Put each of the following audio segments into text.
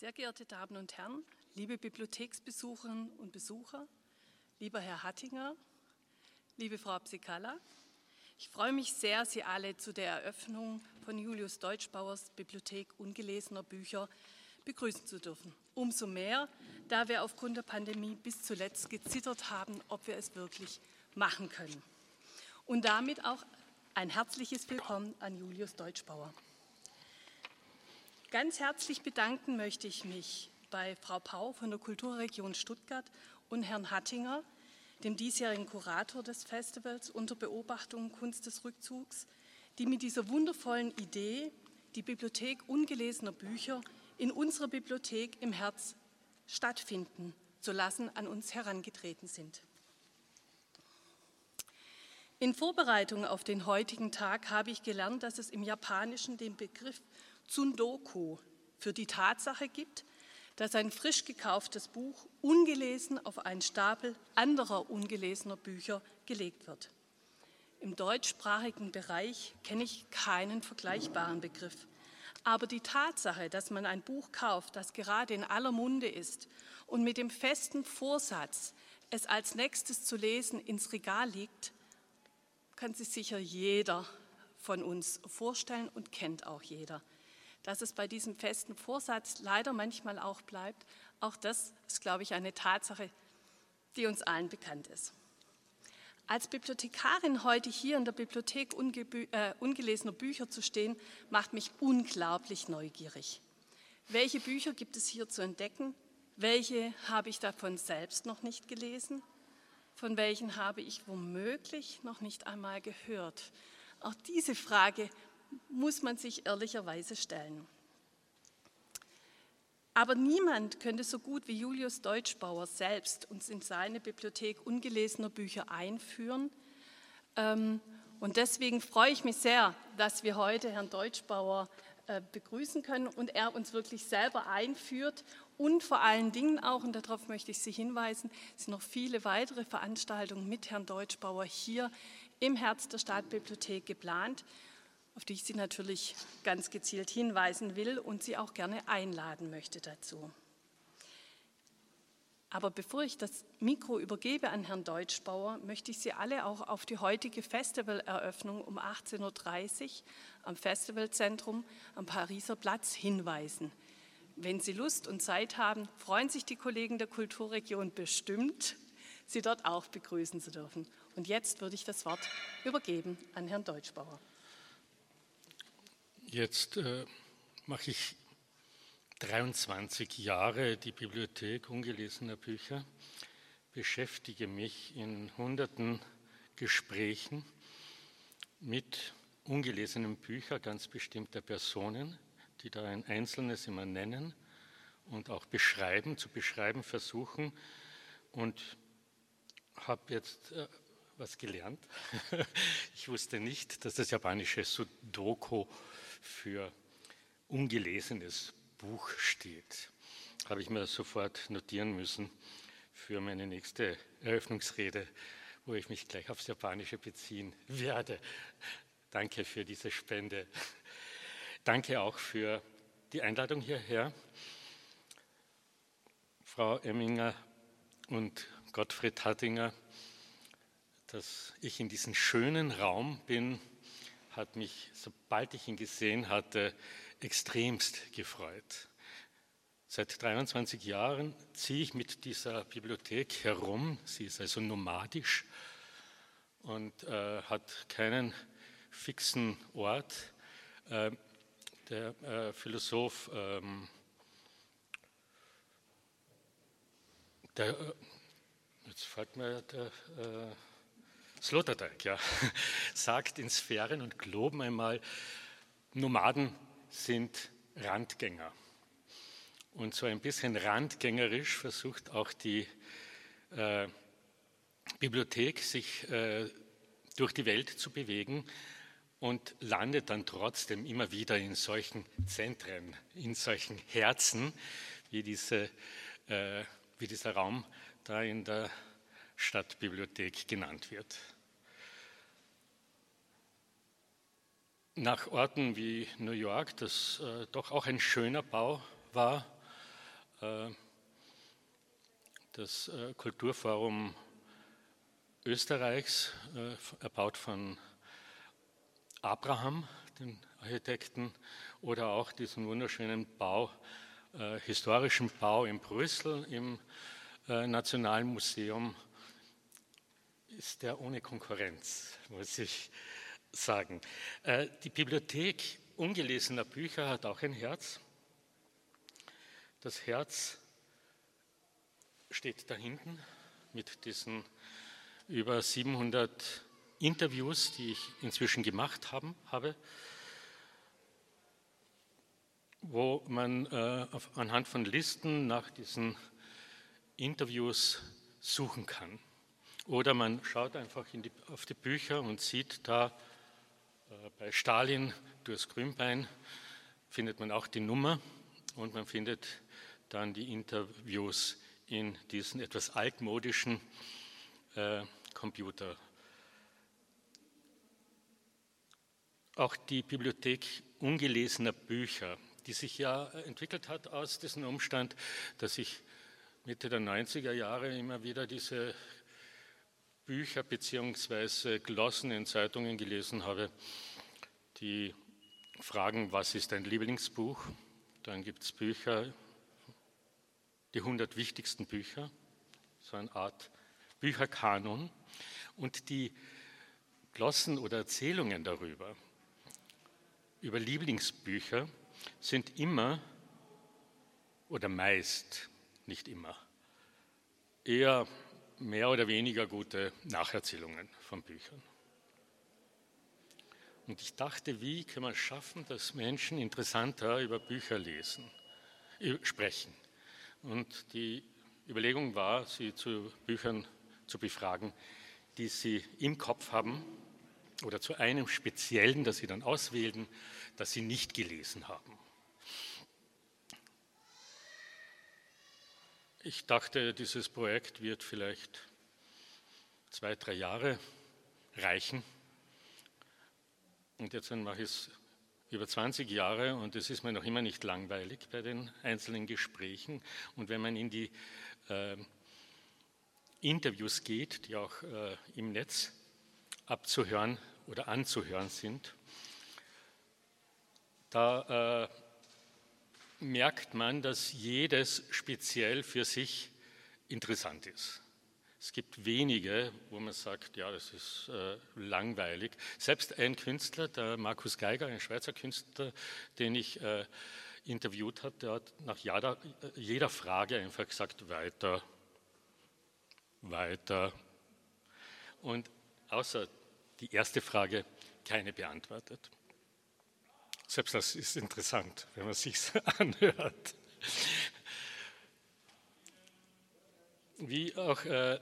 Sehr geehrte Damen und Herren, liebe Bibliotheksbesucherinnen und Besucher, lieber Herr Hattinger, liebe Frau Psikala, ich freue mich sehr, Sie alle zu der Eröffnung von Julius Deutschbauers Bibliothek ungelesener Bücher begrüßen zu dürfen. Umso mehr, da wir aufgrund der Pandemie bis zuletzt gezittert haben, ob wir es wirklich machen können. Und damit auch ein herzliches Willkommen an Julius Deutschbauer. Ganz herzlich bedanken möchte ich mich bei Frau Pau von der Kulturregion Stuttgart und Herrn Hattinger, dem diesjährigen Kurator des Festivals unter Beobachtung Kunst des Rückzugs, die mit dieser wundervollen Idee, die Bibliothek ungelesener Bücher in unserer Bibliothek im Herz stattfinden zu lassen, an uns herangetreten sind. In Vorbereitung auf den heutigen Tag habe ich gelernt, dass es im Japanischen den Begriff Tsundoku für die Tatsache gibt, dass ein frisch gekauftes Buch ungelesen auf einen Stapel anderer ungelesener Bücher gelegt wird. Im deutschsprachigen Bereich kenne ich keinen vergleichbaren Begriff. Aber die Tatsache, dass man ein Buch kauft, das gerade in aller Munde ist und mit dem festen Vorsatz, es als nächstes zu lesen, ins Regal liegt, kann sich sicher jeder von uns vorstellen und kennt auch jeder dass es bei diesem festen Vorsatz leider manchmal auch bleibt, auch das ist, glaube ich, eine Tatsache, die uns allen bekannt ist. Als Bibliothekarin heute hier in der Bibliothek äh, ungelesener Bücher zu stehen, macht mich unglaublich neugierig. Welche Bücher gibt es hier zu entdecken? Welche habe ich davon selbst noch nicht gelesen? Von welchen habe ich womöglich noch nicht einmal gehört? Auch diese Frage muss man sich ehrlicherweise stellen. Aber niemand könnte so gut wie Julius Deutschbauer selbst uns in seine Bibliothek ungelesener Bücher einführen. Ähm, und deswegen freue ich mich sehr, dass wir heute Herrn Deutschbauer äh, begrüßen können und er uns wirklich selber einführt und vor allen Dingen auch, und darauf möchte ich Sie hinweisen, sind noch viele weitere Veranstaltungen mit Herrn Deutschbauer hier im Herz der Stadtbibliothek geplant auf die ich Sie natürlich ganz gezielt hinweisen will und Sie auch gerne einladen möchte dazu. Aber bevor ich das Mikro übergebe an Herrn Deutschbauer, möchte ich Sie alle auch auf die heutige Festivaleröffnung um 18.30 Uhr am Festivalzentrum am Pariser Platz hinweisen. Wenn Sie Lust und Zeit haben, freuen sich die Kollegen der Kulturregion bestimmt, Sie dort auch begrüßen zu dürfen. Und jetzt würde ich das Wort übergeben an Herrn Deutschbauer. Jetzt äh, mache ich 23 Jahre die Bibliothek ungelesener Bücher, beschäftige mich in hunderten Gesprächen mit ungelesenen Büchern ganz bestimmter Personen, die da ein Einzelnes immer nennen und auch beschreiben, zu beschreiben versuchen und habe jetzt äh, was gelernt. ich wusste nicht, dass das japanische Sudoku für ungelesenes Buch steht. Habe ich mir sofort notieren müssen für meine nächste Eröffnungsrede, wo ich mich gleich aufs Japanische beziehen werde. Danke für diese Spende. Danke auch für die Einladung hierher. Frau Emminger und Gottfried Hattinger, dass ich in diesem schönen Raum bin, hat mich, sobald ich ihn gesehen hatte, extremst gefreut. Seit 23 Jahren ziehe ich mit dieser Bibliothek herum. Sie ist also nomadisch und äh, hat keinen fixen Ort. Äh, der äh, Philosoph, ähm, der, äh, jetzt fällt mir der äh, Sloterdijk, ja, sagt in Sphären und Globen einmal, Nomaden sind Randgänger. Und so ein bisschen randgängerisch versucht auch die äh, Bibliothek, sich äh, durch die Welt zu bewegen und landet dann trotzdem immer wieder in solchen Zentren, in solchen Herzen, wie, diese, äh, wie dieser Raum da in der Stadtbibliothek genannt wird. Nach Orten wie New York, das äh, doch auch ein schöner Bau war, äh, das äh, Kulturforum Österreichs, äh, erbaut von Abraham, den Architekten, oder auch diesen wunderschönen Bau, historischen Bau in Brüssel im Nationalen Museum, ist der ohne Konkurrenz, muss ich sagen. Die Bibliothek ungelesener Bücher hat auch ein Herz. Das Herz steht da hinten mit diesen über 700 Interviews, die ich inzwischen gemacht haben, habe, wo man äh, auf, anhand von Listen nach diesen Interviews suchen kann. Oder man schaut einfach die, auf die Bücher und sieht da äh, bei Stalin durchs Grünbein findet man auch die Nummer und man findet dann die Interviews in diesen etwas altmodischen äh, Computer. Auch die Bibliothek ungelesener Bücher, die sich ja entwickelt hat aus diesem Umstand, dass ich Mitte der 90er Jahre immer wieder diese Bücher bzw. Glossen in Zeitungen gelesen habe, die fragen, was ist dein Lieblingsbuch? Dann gibt es Bücher die 100 wichtigsten Bücher, so eine Art Bücherkanon. Und die Glossen oder Erzählungen darüber, über Lieblingsbücher, sind immer oder meist, nicht immer, eher mehr oder weniger gute Nacherzählungen von Büchern. Und ich dachte, wie kann man schaffen, dass Menschen interessanter über Bücher lesen, sprechen? Und die Überlegung war, sie zu Büchern zu befragen, die sie im Kopf haben oder zu einem speziellen, das sie dann auswählten, das sie nicht gelesen haben. Ich dachte, dieses Projekt wird vielleicht zwei, drei Jahre reichen. Und jetzt mache ich es über 20 Jahre und es ist mir noch immer nicht langweilig bei den einzelnen Gesprächen. Und wenn man in die äh, Interviews geht, die auch äh, im Netz abzuhören oder anzuhören sind, da äh, merkt man, dass jedes speziell für sich interessant ist. Es gibt wenige, wo man sagt, ja, das ist äh, langweilig. Selbst ein Künstler, der Markus Geiger, ein Schweizer Künstler, den ich äh, interviewt habe, der hat nach jeder, jeder Frage einfach gesagt, weiter, weiter. Und außer die erste Frage keine beantwortet. Selbst das ist interessant, wenn man sich anhört. Wie auch äh,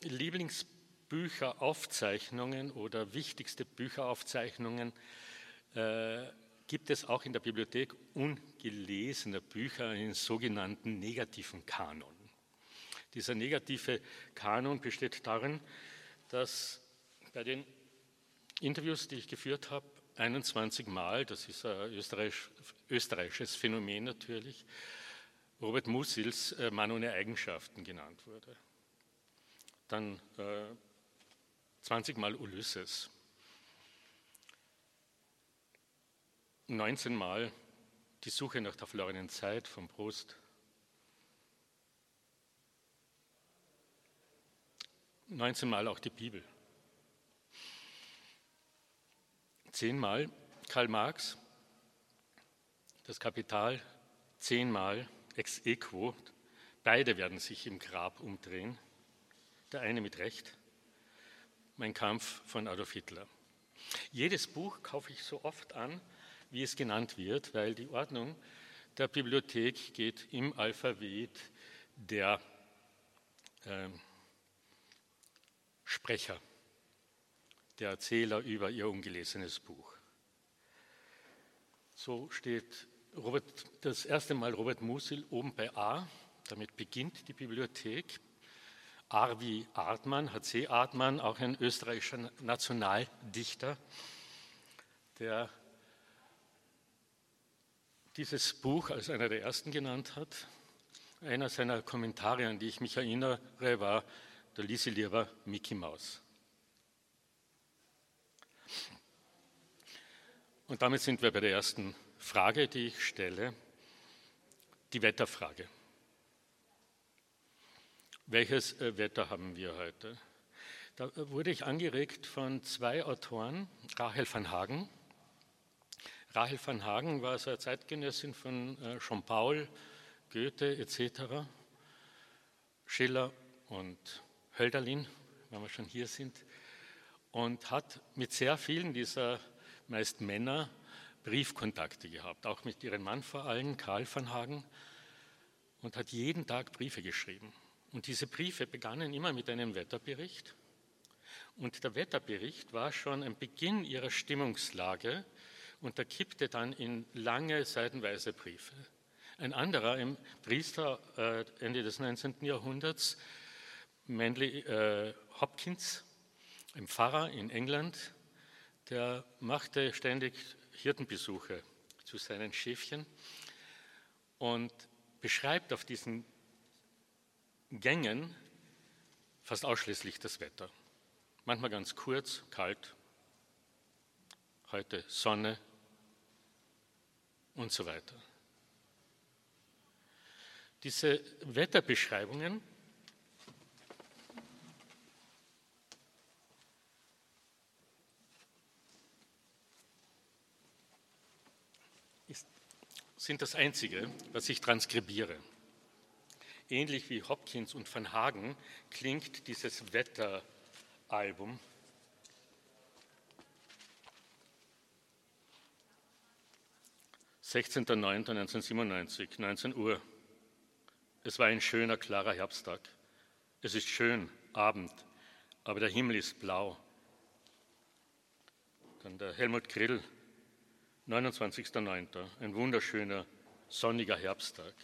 Lieblingsbücheraufzeichnungen oder wichtigste Bücheraufzeichnungen äh, gibt es auch in der Bibliothek ungelesene Bücher, einen sogenannten negativen Kanon. Dieser negative Kanon besteht darin, dass bei den Interviews, die ich geführt habe, 21 Mal, das ist ein österreichisch, österreichisches Phänomen natürlich, Robert Musils äh, Mann ohne Eigenschaften genannt wurde. Dann äh, 20 Mal Ulysses, 19 Mal die Suche nach der verlorenen Zeit vom Prost, 19 Mal auch die Bibel, zehnmal Karl Marx, das Kapital, zehnmal ex equo, beide werden sich im Grab umdrehen der eine mit Recht, Mein Kampf von Adolf Hitler. Jedes Buch kaufe ich so oft an, wie es genannt wird, weil die Ordnung der Bibliothek geht im Alphabet der äh, Sprecher, der Erzähler über ihr ungelesenes Buch. So steht Robert, das erste Mal Robert Musil oben bei A, damit beginnt die Bibliothek. Arvi Artmann, H.C. Artmann, auch ein österreichischer Nationaldichter, der dieses Buch als einer der ersten genannt hat. Einer seiner Kommentare, an die ich mich erinnere, war, da ließ sie lieber Mickey Maus. Und damit sind wir bei der ersten Frage, die ich stelle, die Wetterfrage. Welches äh, Wetter haben wir heute? Da wurde ich angeregt von zwei Autoren, Rachel van Hagen. Rachel van Hagen war so eine Zeitgenössin von äh, Jean-Paul, Goethe etc., Schiller und Hölderlin, wenn wir schon hier sind, und hat mit sehr vielen dieser meist Männer Briefkontakte gehabt, auch mit ihrem Mann vor allem, Karl van Hagen, und hat jeden Tag Briefe geschrieben. Und diese Briefe begannen immer mit einem Wetterbericht. Und der Wetterbericht war schon ein Beginn ihrer Stimmungslage und er kippte dann in lange seitenweise Briefe. Ein anderer, ein Priester äh, Ende des 19. Jahrhunderts, Manley äh, Hopkins, ein Pfarrer in England, der machte ständig Hirtenbesuche zu seinen Schäfchen und beschreibt auf diesen Gängen fast ausschließlich das Wetter. Manchmal ganz kurz, kalt, heute Sonne und so weiter. Diese Wetterbeschreibungen sind das Einzige, was ich transkribiere. Ähnlich wie Hopkins und Van Hagen klingt dieses Wetteralbum (16.09.1997, 19 Uhr). Es war ein schöner, klarer Herbsttag. Es ist schön, Abend, aber der Himmel ist blau. Dann der Helmut Grill, 29.09., ein wunderschöner, sonniger Herbsttag.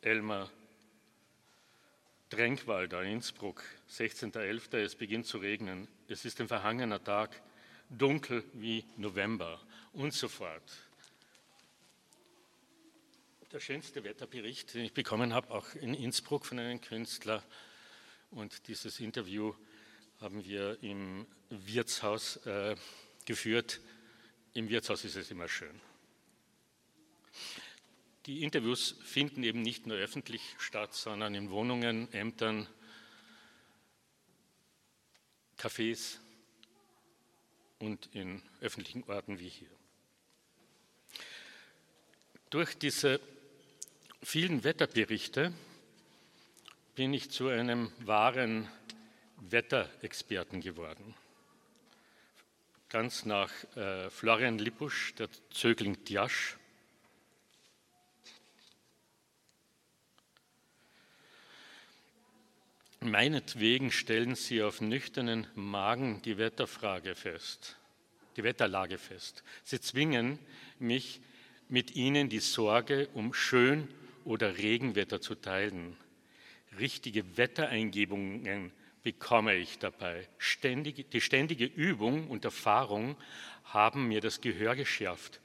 Elmar Dränkwalder, Innsbruck, 16.11., es beginnt zu regnen. Es ist ein verhangener Tag, dunkel wie November und so fort. Der schönste Wetterbericht, den ich bekommen habe, auch in Innsbruck von einem Künstler. Und dieses Interview haben wir im Wirtshaus äh, geführt. Im Wirtshaus ist es immer schön. Die Interviews finden eben nicht nur öffentlich statt, sondern in Wohnungen, Ämtern, Cafés und in öffentlichen Orten wie hier. Durch diese vielen Wetterberichte bin ich zu einem wahren Wetterexperten geworden. Ganz nach äh, Florian Lippusch, der Zögling Djasch. Meinetwegen stellen Sie auf nüchternen Magen die Wetterfrage fest, die Wetterlage fest. Sie zwingen mich, mit Ihnen die Sorge um Schön- oder Regenwetter zu teilen. Richtige Wettereingebungen bekomme ich dabei. Ständige, die ständige Übung und Erfahrung haben mir das Gehör geschärft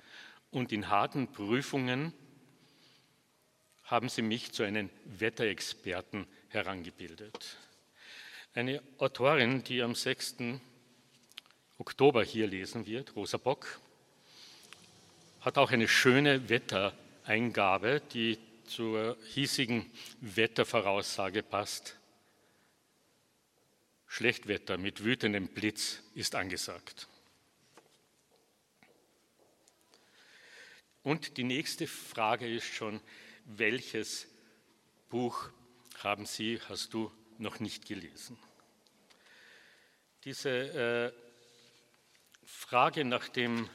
und in harten Prüfungen haben sie mich zu einem Wetterexperten herangebildet. Eine Autorin, die am 6. Oktober hier lesen wird, Rosa Bock, hat auch eine schöne Wettereingabe, die zur hiesigen Wettervoraussage passt. Schlechtwetter mit wütendem Blitz ist angesagt. Und die nächste Frage ist schon, welches Buch haben Sie, hast du noch nicht gelesen? Diese äh, Frage nach dem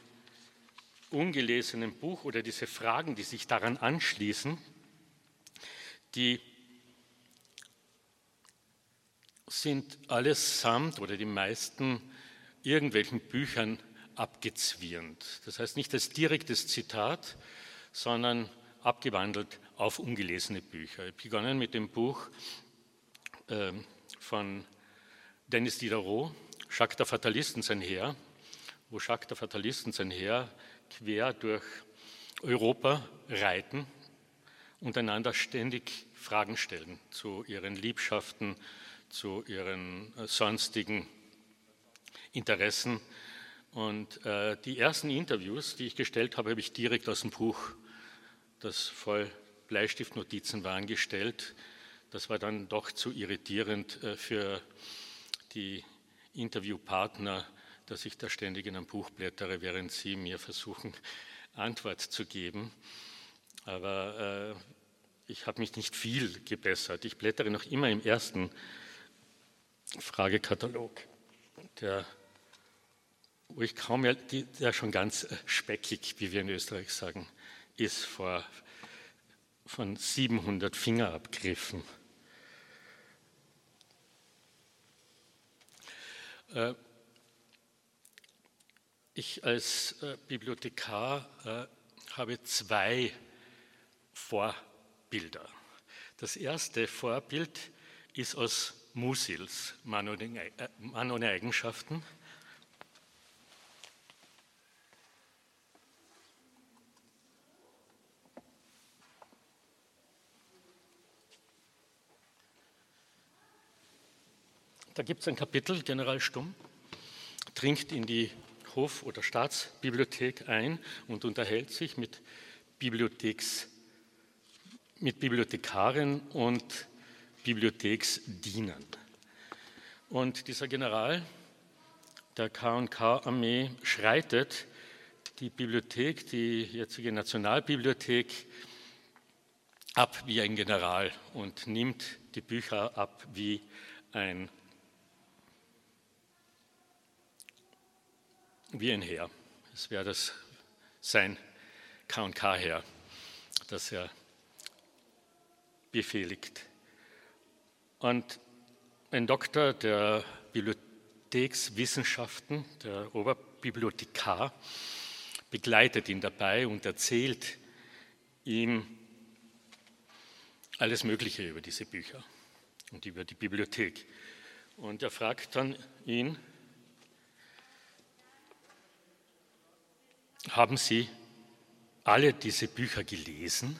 ungelesenen Buch oder diese Fragen, die sich daran anschließen, die sind allesamt oder die meisten irgendwelchen Büchern abgezwirnt. Das heißt nicht als direktes Zitat, sondern abgewandelt auf ungelesene Bücher. Ich habe begonnen mit dem Buch äh, von Dennis Diderot, Jacques der Fatalisten sein Heer, wo Jacques der Fatalisten sein Heer quer durch Europa reiten und einander ständig Fragen stellen zu ihren Liebschaften, zu ihren äh, sonstigen Interessen. Und äh, die ersten Interviews, die ich gestellt habe, habe ich direkt aus dem Buch, das voll Bleistiftnotizen waren, gestellt. Das war dann doch zu irritierend äh, für die Interviewpartner, dass ich da ständig in einem Buch blättere, während sie mir versuchen, Antwort zu geben. Aber äh, ich habe mich nicht viel gebessert. Ich blättere noch immer im ersten Fragekatalog, der, wo ich kaum mehr, der schon ganz äh, speckig, wie wir in Österreich sagen, ist vor, von 700 Fingerabgriffen. Äh, ich als äh, Bibliothekar habe zwei Vorbilder. Das erste Vorbild ist aus Musils Mann ohne Eigenschaften. Da gibt es ein Kapitel, General Stumm dringt in die Hof- oder Staatsbibliothek ein und unterhält sich mit, Bibliotheks, mit Bibliothekaren und Bibliotheksdienern. Und dieser General der KK-Armee schreitet die Bibliothek, die jetzige Nationalbibliothek, ab wie ein General und nimmt die Bücher ab wie ein wie ein Heer. Es wäre das sein KK-Heer, das er befehligt. Und ein Doktor der Bibliothekswissenschaften, der Oberbibliothekar, begleitet ihn dabei und erzählt ihm alles Mögliche über diese Bücher und über die Bibliothek. Und er fragt dann ihn, Haben Sie alle diese Bücher gelesen?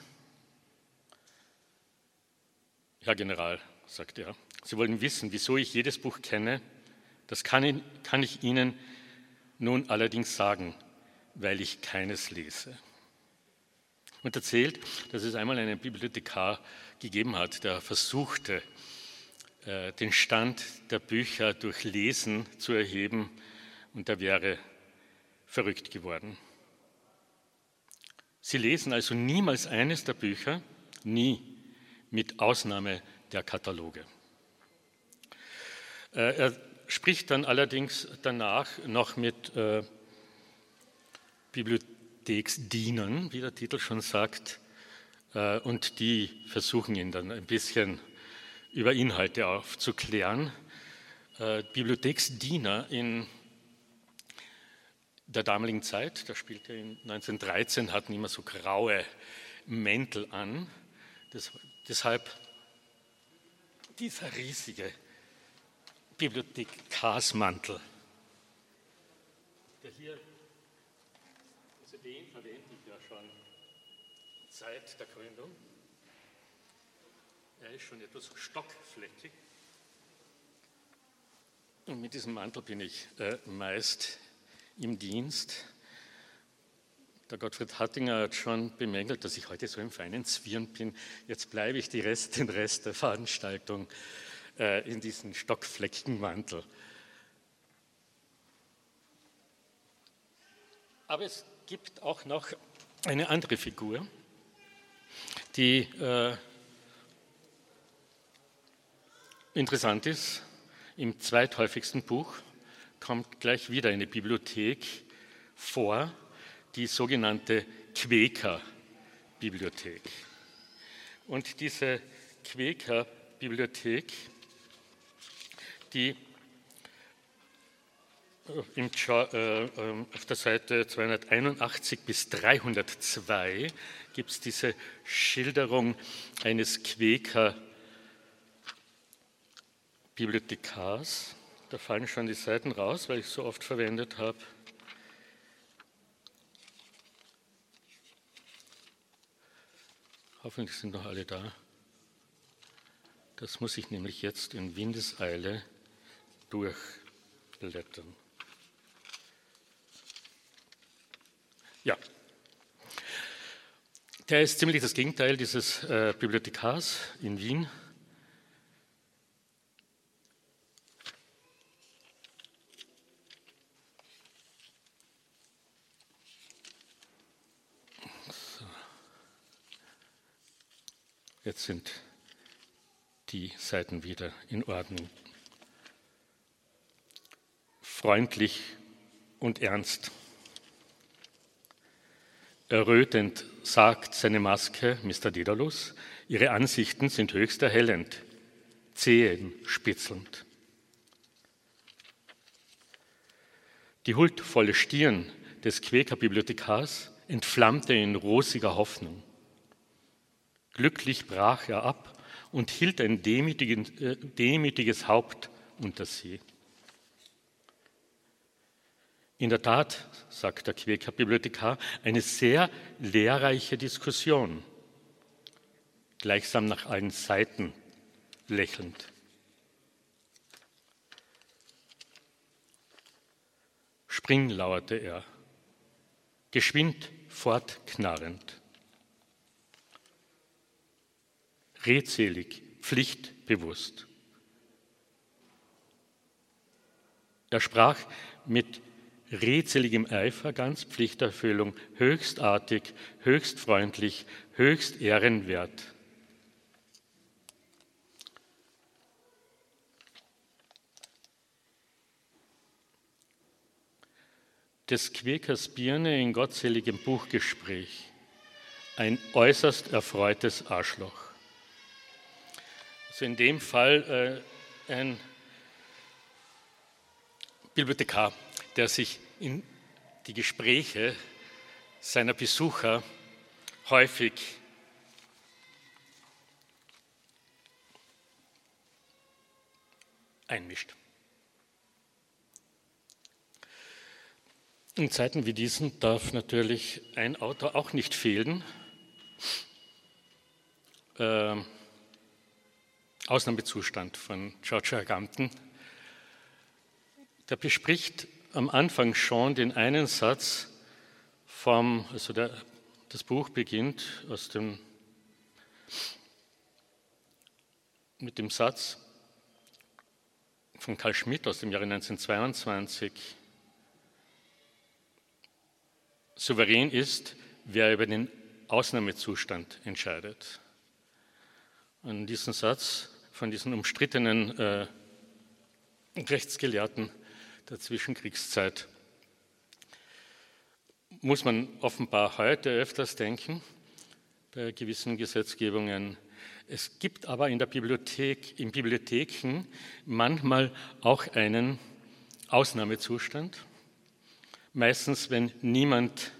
Herr General, sagt er, Sie wollen wissen, wieso ich jedes Buch kenne. Das kann ich Ihnen nun allerdings sagen, weil ich keines lese. Und erzählt, dass es einmal einen Bibliothekar gegeben hat, der versuchte, äh, den Stand der Bücher durch Lesen zu erheben und er wäre verrückt geworden. Sie lesen also niemals eines der Bücher, nie, mit Ausnahme der Kataloge. Äh, er spricht dann allerdings danach noch mit äh, Bibliotheksdienern, wie der Titel schon sagt, äh, und die versuchen ihn dann ein bisschen über Inhalte aufzuklären. Bibliotheksdiener in der damaligen Zeit, da spielte er 1913, hatten immer so graue Mäntel an. Das, deshalb dieser riesige Bibliothekarsmantel, der hier, also den verwende ich ja schon seit der Gründung. Er ist schon etwas stockfleckig. Und mit diesem Mantel bin ich äh, meist im Dienst. Der Gottfried Hattinger hat schon bemängelt, dass ich heute so im feinen Zwirn bin. Jetzt bleibe ich Rest, den Rest der Veranstaltung äh, in diesem Stockfleckenmantel. Aber es gibt auch noch eine andere Figur, die äh, interessant ist im zweithäufigsten Buch kommt gleich wieder eine Bibliothek vor, die sogenannte Quäker-Bibliothek. Und diese Quäker-Bibliothek, die äh, äh, auf der Seite 281 bis 302 gibt es diese Schilderung eines Quäker Bibliothekars. Da fallen schon die Seiten raus, weil ich so oft verwendet habe. Hoffentlich sind noch alle da. Das muss ich nämlich jetzt in Windeseile durchblättern. Ja. Der ist ziemlich das Gegenteil dieses äh, Bibliothekars in Wien. Jetzt sind die Seiten wieder in Ordnung. Freundlich und ernst. Errötend sagt seine Maske, Mr. Dedalus, Ihre Ansichten sind höchst erhellend, zehenspitzelnd. Die huldvolle Stirn des Quäker-Bibliothekars entflammte in rosiger Hoffnung. Glücklich brach er ab und hielt ein äh, demütiges Haupt unter sie. In der Tat, sagt der Quäker Bibliothekar, eine sehr lehrreiche Diskussion, gleichsam nach allen Seiten lächelnd. Spring lauerte er, geschwind fortknarrend. Redselig, pflichtbewusst. Er sprach mit redseligem Eifer, ganz Pflichterfüllung, höchstartig, höchst freundlich, höchst ehrenwert. Des Quäkers Birne in gottseligem Buchgespräch, ein äußerst erfreutes Arschloch. Also in dem Fall äh, ein Bibliothekar, der sich in die Gespräche seiner Besucher häufig einmischt. In Zeiten wie diesen darf natürlich ein Autor auch nicht fehlen. Äh, Ausnahmezustand von George Agamben. Der bespricht am Anfang schon den einen Satz vom, also der, das Buch beginnt aus dem, mit dem Satz von Karl Schmidt aus dem Jahre 1922. Souverän ist, wer über den Ausnahmezustand entscheidet. An diesen Satz von diesen umstrittenen äh, Rechtsgelehrten der Zwischenkriegszeit. Muss man offenbar heute öfters denken bei gewissen Gesetzgebungen. Es gibt aber in der Bibliothek, in Bibliotheken manchmal auch einen Ausnahmezustand. Meistens, wenn niemand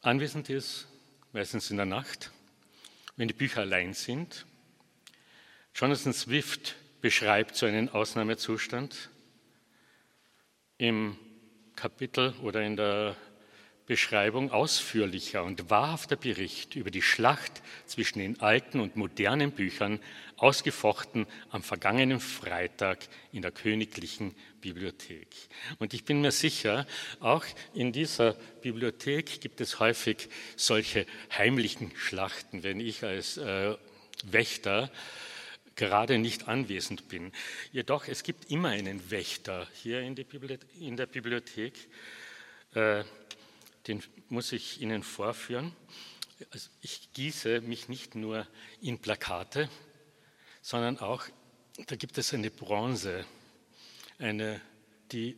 anwesend ist, meistens in der Nacht wenn die Bücher allein sind. Jonathan Swift beschreibt so einen Ausnahmezustand im Kapitel oder in der Beschreibung ausführlicher und wahrhafter Bericht über die Schlacht zwischen den alten und modernen Büchern, ausgefochten am vergangenen Freitag in der Königlichen Bibliothek. Und ich bin mir sicher, auch in dieser Bibliothek gibt es häufig solche heimlichen Schlachten, wenn ich als äh, Wächter gerade nicht anwesend bin. Jedoch, es gibt immer einen Wächter hier in, der Bibliothek. Äh, den muss ich Ihnen vorführen. Also ich gieße mich nicht nur in Plakate, sondern auch, da gibt es eine Bronze, eine, die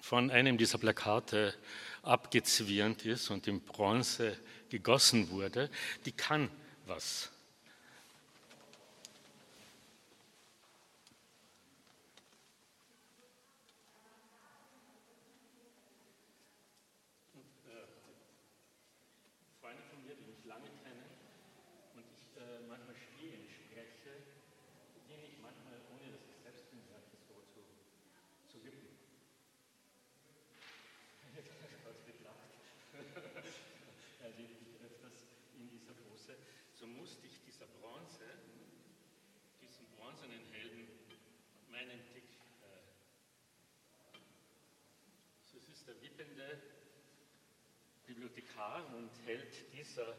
von einem dieser Plakate abgezwirnt ist und in Bronze gegossen wurde, die kann was. So musste ich dieser Bronze, diesen bronzenen Helden, meinen Tick, äh, so ist der wippende Bibliothekar und Held dieser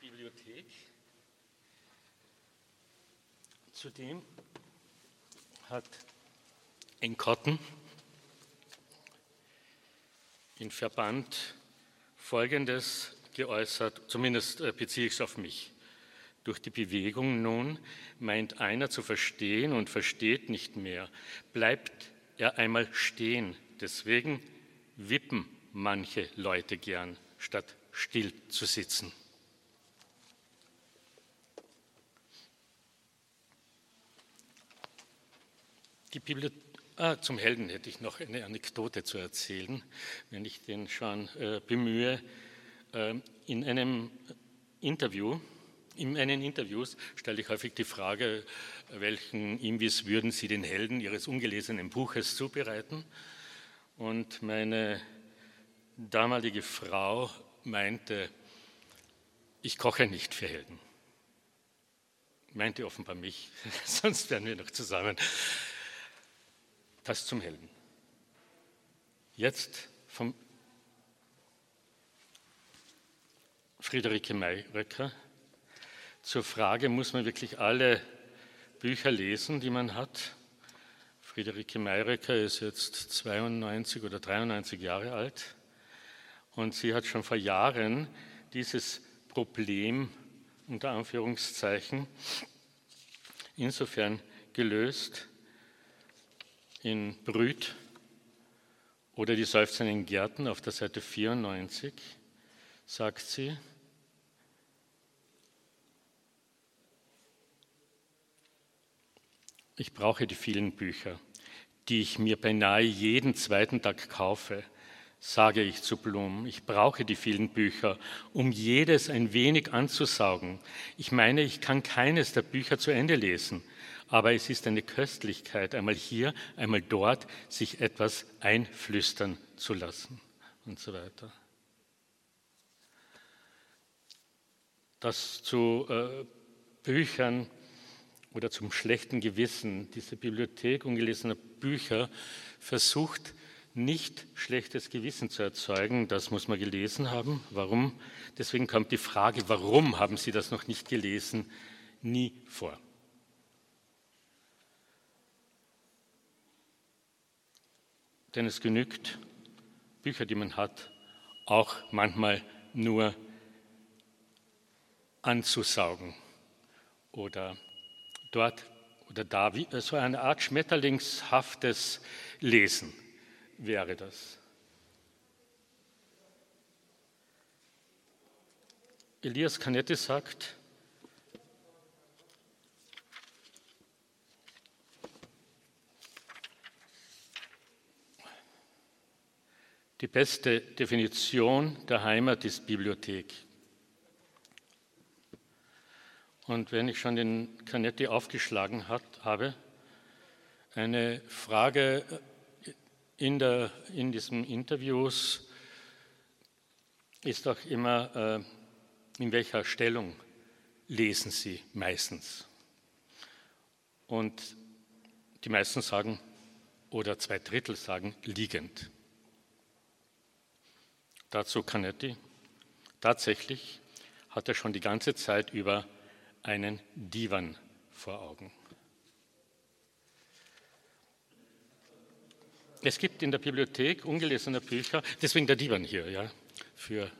Bibliothek. Zudem hat Enkotten in Verband Folgendes geäußert, zumindest äh, beziehe ich es auf mich. Durch die Bewegung nun meint einer zu verstehen und versteht nicht mehr, bleibt er einmal stehen. Deswegen wippen manche Leute gern, statt still zu sitzen. Die Bibliothek Ah, zum Helden hätte ich noch eine Anekdote zu erzählen, wenn ich den schon äh, bemühe. Äh, in einem Interview, in meinen Interviews stelle ich häufig die Frage, welchen Imbiss würden Sie den Helden Ihres ungelesenen Buches zubereiten? Und meine damalige Frau meinte, ich koche nicht für Helden. Meinte offenbar mich, sonst wären wir noch zusammen das zum Helden. Jetzt vom Friederike Mayröcker zur Frage, muss man wirklich alle Bücher lesen, die man hat? Friederike Mayröcker ist jetzt 92 oder 93 Jahre alt. Und sie hat schon vor Jahren dieses Problem unter Anführungszeichen insofern gelöst, in Brüt oder die seufzenden Gärten auf der Seite 94 sagt sie, ich brauche die vielen Bücher, die ich mir beinahe jeden zweiten Tag kaufe, sage ich zu Blum. Ich brauche die vielen Bücher, um jedes ein wenig anzusaugen. Ich meine, ich kann keines der Bücher zu Ende lesen aber es ist eine Köstlichkeit, einmal hier, einmal dort, sich etwas einflüstern zu lassen und so weiter. Das zu äh, Büchern oder zum schlechten Gewissen, diese Bibliothek ungelesener Bücher versucht nicht schlechtes Gewissen zu erzeugen, das muss man gelesen haben. Warum? Deswegen kommt die Frage, warum haben Sie das noch nicht gelesen, nie vor. Denn es genügt, Bücher, die man hat, auch manchmal nur anzusaugen oder dort oder da, wie, so eine Art schmetterlingshaftes Lesen wäre das. Elias Canetti sagt, Die beste Definition der Heimat ist Bibliothek. Und wenn ich schon den Canetti aufgeschlagen hat, habe, eine Frage in, der, in diesen Interviews ist auch immer, äh, in welcher Stellung lesen Sie meistens? Und die meisten sagen, oder zwei Drittel sagen, liegend. Dazu Canetti. Tatsächlich hat er schon die ganze Zeit über einen Divan vor Augen. Es gibt in der Bibliothek ungelesene Bücher, deswegen der Divan hier, ja, für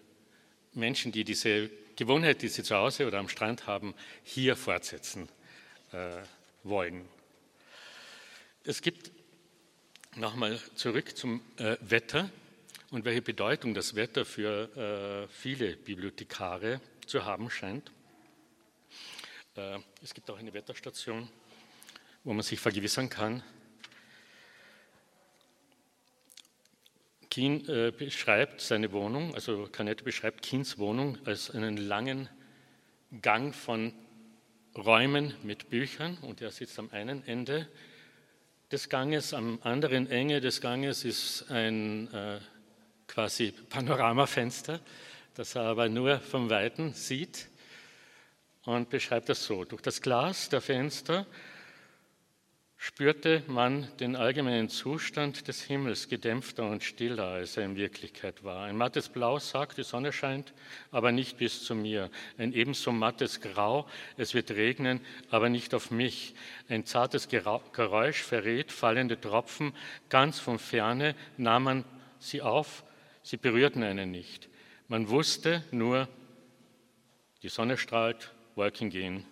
Menschen, die diese Gewohnheit, die sie zu Hause oder am Strand haben, hier fortsetzen äh, wollen. Es gibt nochmal zurück zum äh, Wetter und welche Bedeutung das Wetter für äh, viele Bibliothekare zu haben scheint. Äh, es gibt auch eine Wetterstation, wo man sich vergewissern kann. Keen äh, beschreibt seine Wohnung, also Canetti beschreibt Keens Wohnung als einen langen Gang von Räumen mit Büchern und er sitzt am einen Ende des Ganges, am anderen Ende des Ganges ist ein äh, quasi Panoramafenster das er aber nur vom Weiten sieht und beschreibt das so. Durch das Glas der Fenster spürte man den allgemeinen Zustand des Himmels gedämpfter und stiller, als er in Wirklichkeit war. Ein mattes Blau sagt, die Sonne scheint, aber nicht bis zu mir. Ein ebenso mattes Grau, es wird regnen, aber nicht auf mich. Ein zartes Geräusch verrät fallende Tropfen. Ganz von ferne nahm man sie auf, sie berührten einen nicht. Man wusste nur, die Sonne strahlt, Wolken gehen,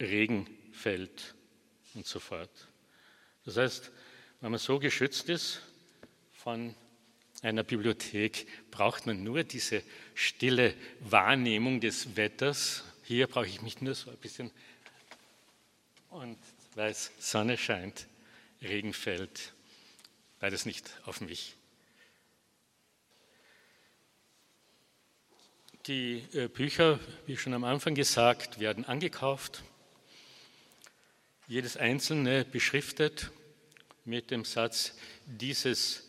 Regen fällt und so fort. Das heißt, wenn man so geschützt ist von einer Bibliothek, braucht man nur diese stille Wahrnehmung des Wetters. Hier brauche ich mich nur so ein bisschen und weiß, Sonne scheint, Regen fällt, beides nicht auf mich. Die äh, Bücher, wie schon am Anfang gesagt, werden angekauft jedes einzelne beschriftet mit dem Satz, dieses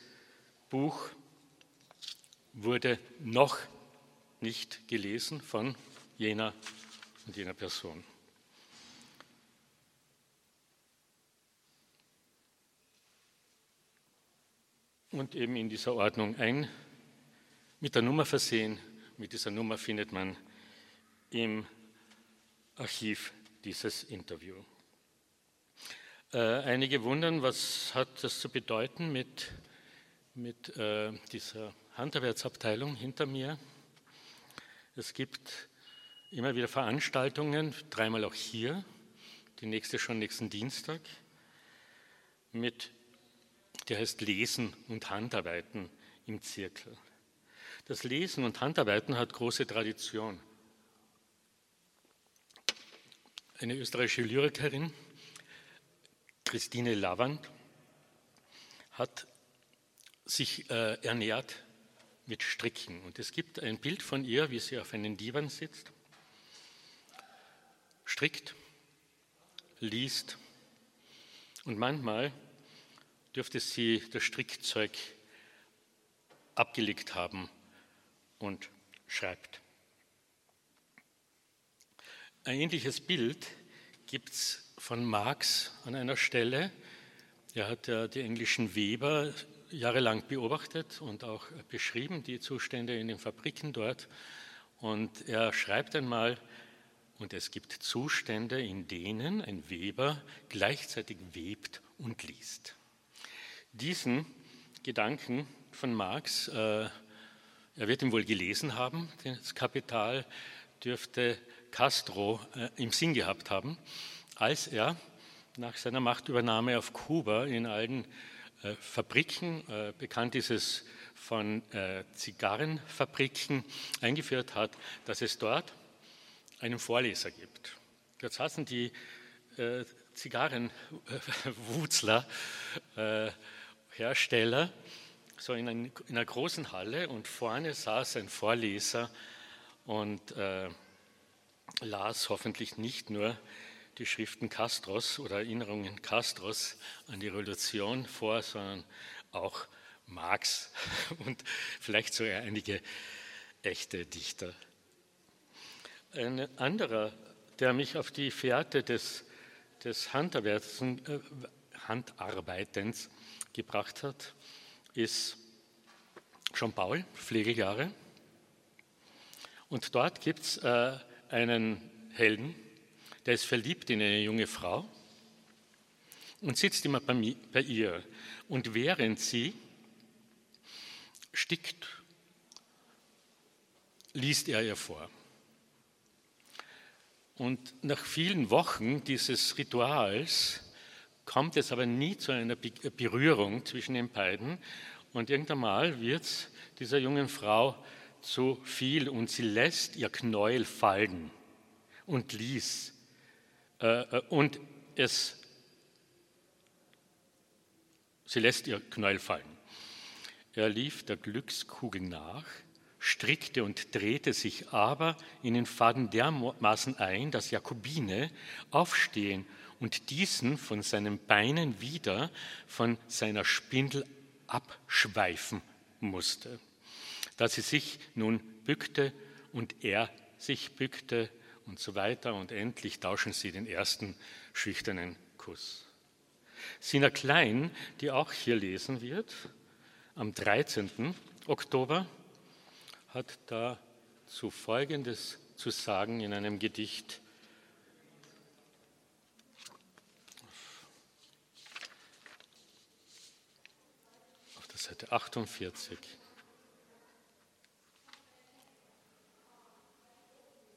Buch wurde noch nicht gelesen von jener und jener Person. Und eben in dieser Ordnung ein, mit der Nummer versehen. Mit dieser Nummer findet man im Archiv dieses Interview. Äh, einige wundern, was hat das zu bedeuten mit, mit äh, dieser Handarbeitsabteilung hinter mir. Es gibt immer wieder Veranstaltungen, dreimal auch hier, die nächste schon nächsten Dienstag, mit, der heißt Lesen und Handarbeiten im Zirkel. Das Lesen und Handarbeiten hat große Tradition. Eine österreichische Lyrikerin, Christine Lavand hat sich äh, ernährt mit Stricken. Und es gibt ein Bild von ihr, wie sie auf einem Divan sitzt, strickt, liest und manchmal dürfte sie das Strickzeug abgelegt haben und schreibt. Ein ähnliches Bild gibt es von Marx an einer Stelle. Er hat ja die englischen Weber jahrelang beobachtet und auch beschrieben, die Zustände in den Fabriken dort. Und er schreibt einmal, und es gibt Zustände, in denen ein Weber gleichzeitig webt und liest. Diesen Gedanken von Marx, äh, er wird ihn wohl gelesen haben, das Kapital dürfte Castro äh, im Sinn gehabt haben als er nach seiner Machtübernahme auf Kuba in allen äh, Fabriken, äh, bekannt ist es von Zigarrenfabriken, eingeführt hat, dass es dort einen Vorleser gibt. Jetzt saßen die äh, Zigarrenwurzler, äh, Hersteller, so in, ein, in, einer großen Halle und vorne saß ein Vorleser und äh, las hoffentlich nicht nur die Schriften Castros oder Erinnerungen Castros an die Revolution vor, sondern auch Marx und vielleicht sogar einige echte Dichter. Ein anderer, der mich auf die Fährte des, des äh, Handarbeitens gebracht hat, ist Jean Paul, Pflegeljahre. Und dort gibt es äh, einen Helden, der ist verliebt in eine junge Frau und sitzt immer bei, bei ihr. Und während sie stickt, liest er ihr vor. Und nach vielen Wochen dieses Rituals kommt es aber nie zu einer Berührung zwischen den beiden. Und irgendwann mal wird es dieser jungen Frau zu viel und sie lässt ihr Knäuel fallen und ließ äh, äh, und es, sie lässt ihr Knäuel fallen. Er lief der Glückskugel nach, strickte und drehte sich aber in den Faden dermaßen ein, dass Jakobine aufstehen und diesen von seinen Beinen wieder von seiner Spindel abschweifen musste. dass sie sich nun bückte und er sich bückte und so weiter und endlich tauschen sie den ersten schüchternen Kuss. Sina Klein, die auch hier lesen wird, am 13. Oktober, hat dazu Folgendes zu sagen in einem Gedicht. Seite 48.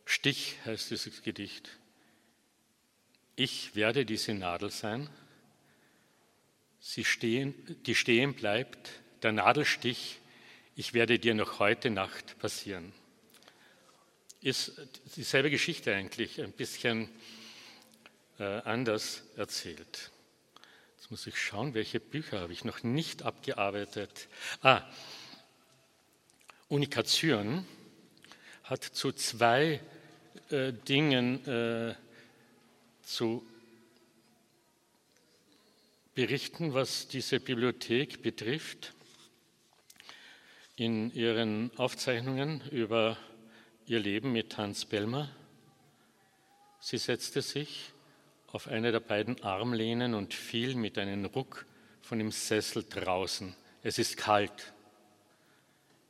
Stich heißt dieses Gedicht. Ich werde diese Nadel sein, sie stehen, die stehen bleibt, der Nadelstich, ich werde dir noch heute Nacht passieren. Ist dieselbe Geschichte eigentlich, ein bisschen äh, anders erzählt. Jetzt muss ich schauen, welche Bücher habe ich noch nicht abgearbeitet. Ah, Unikation hat zu zwei äh, Dingen äh, zu berichten, was diese Bibliothek betrifft. In ihren Aufzeichnungen über ihr Leben mit Hans Bellmer. Sie setzte sich auf eine der beiden Armlehnen und fiel mit einem Ruck von dem Sessel draußen. Es ist kalt.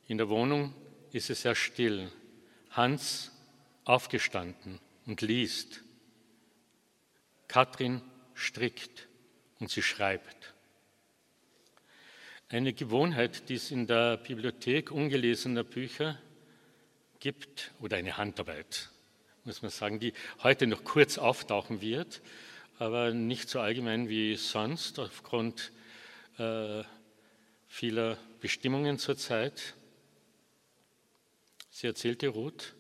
In der Wohnung ist es sehr still. Hans aufgestanden und liest. Katrin strickt und sie schreibt. Eine Gewohnheit, die es in der Bibliothek ungelesener Bücher gibt, oder eine Handarbeit, muss man sagen, die heute noch kurz auftauchen wird, aber nicht so allgemein wie sonst aufgrund äh, vieler Bestimmungen zurzeit. Sie erzählte Ruth,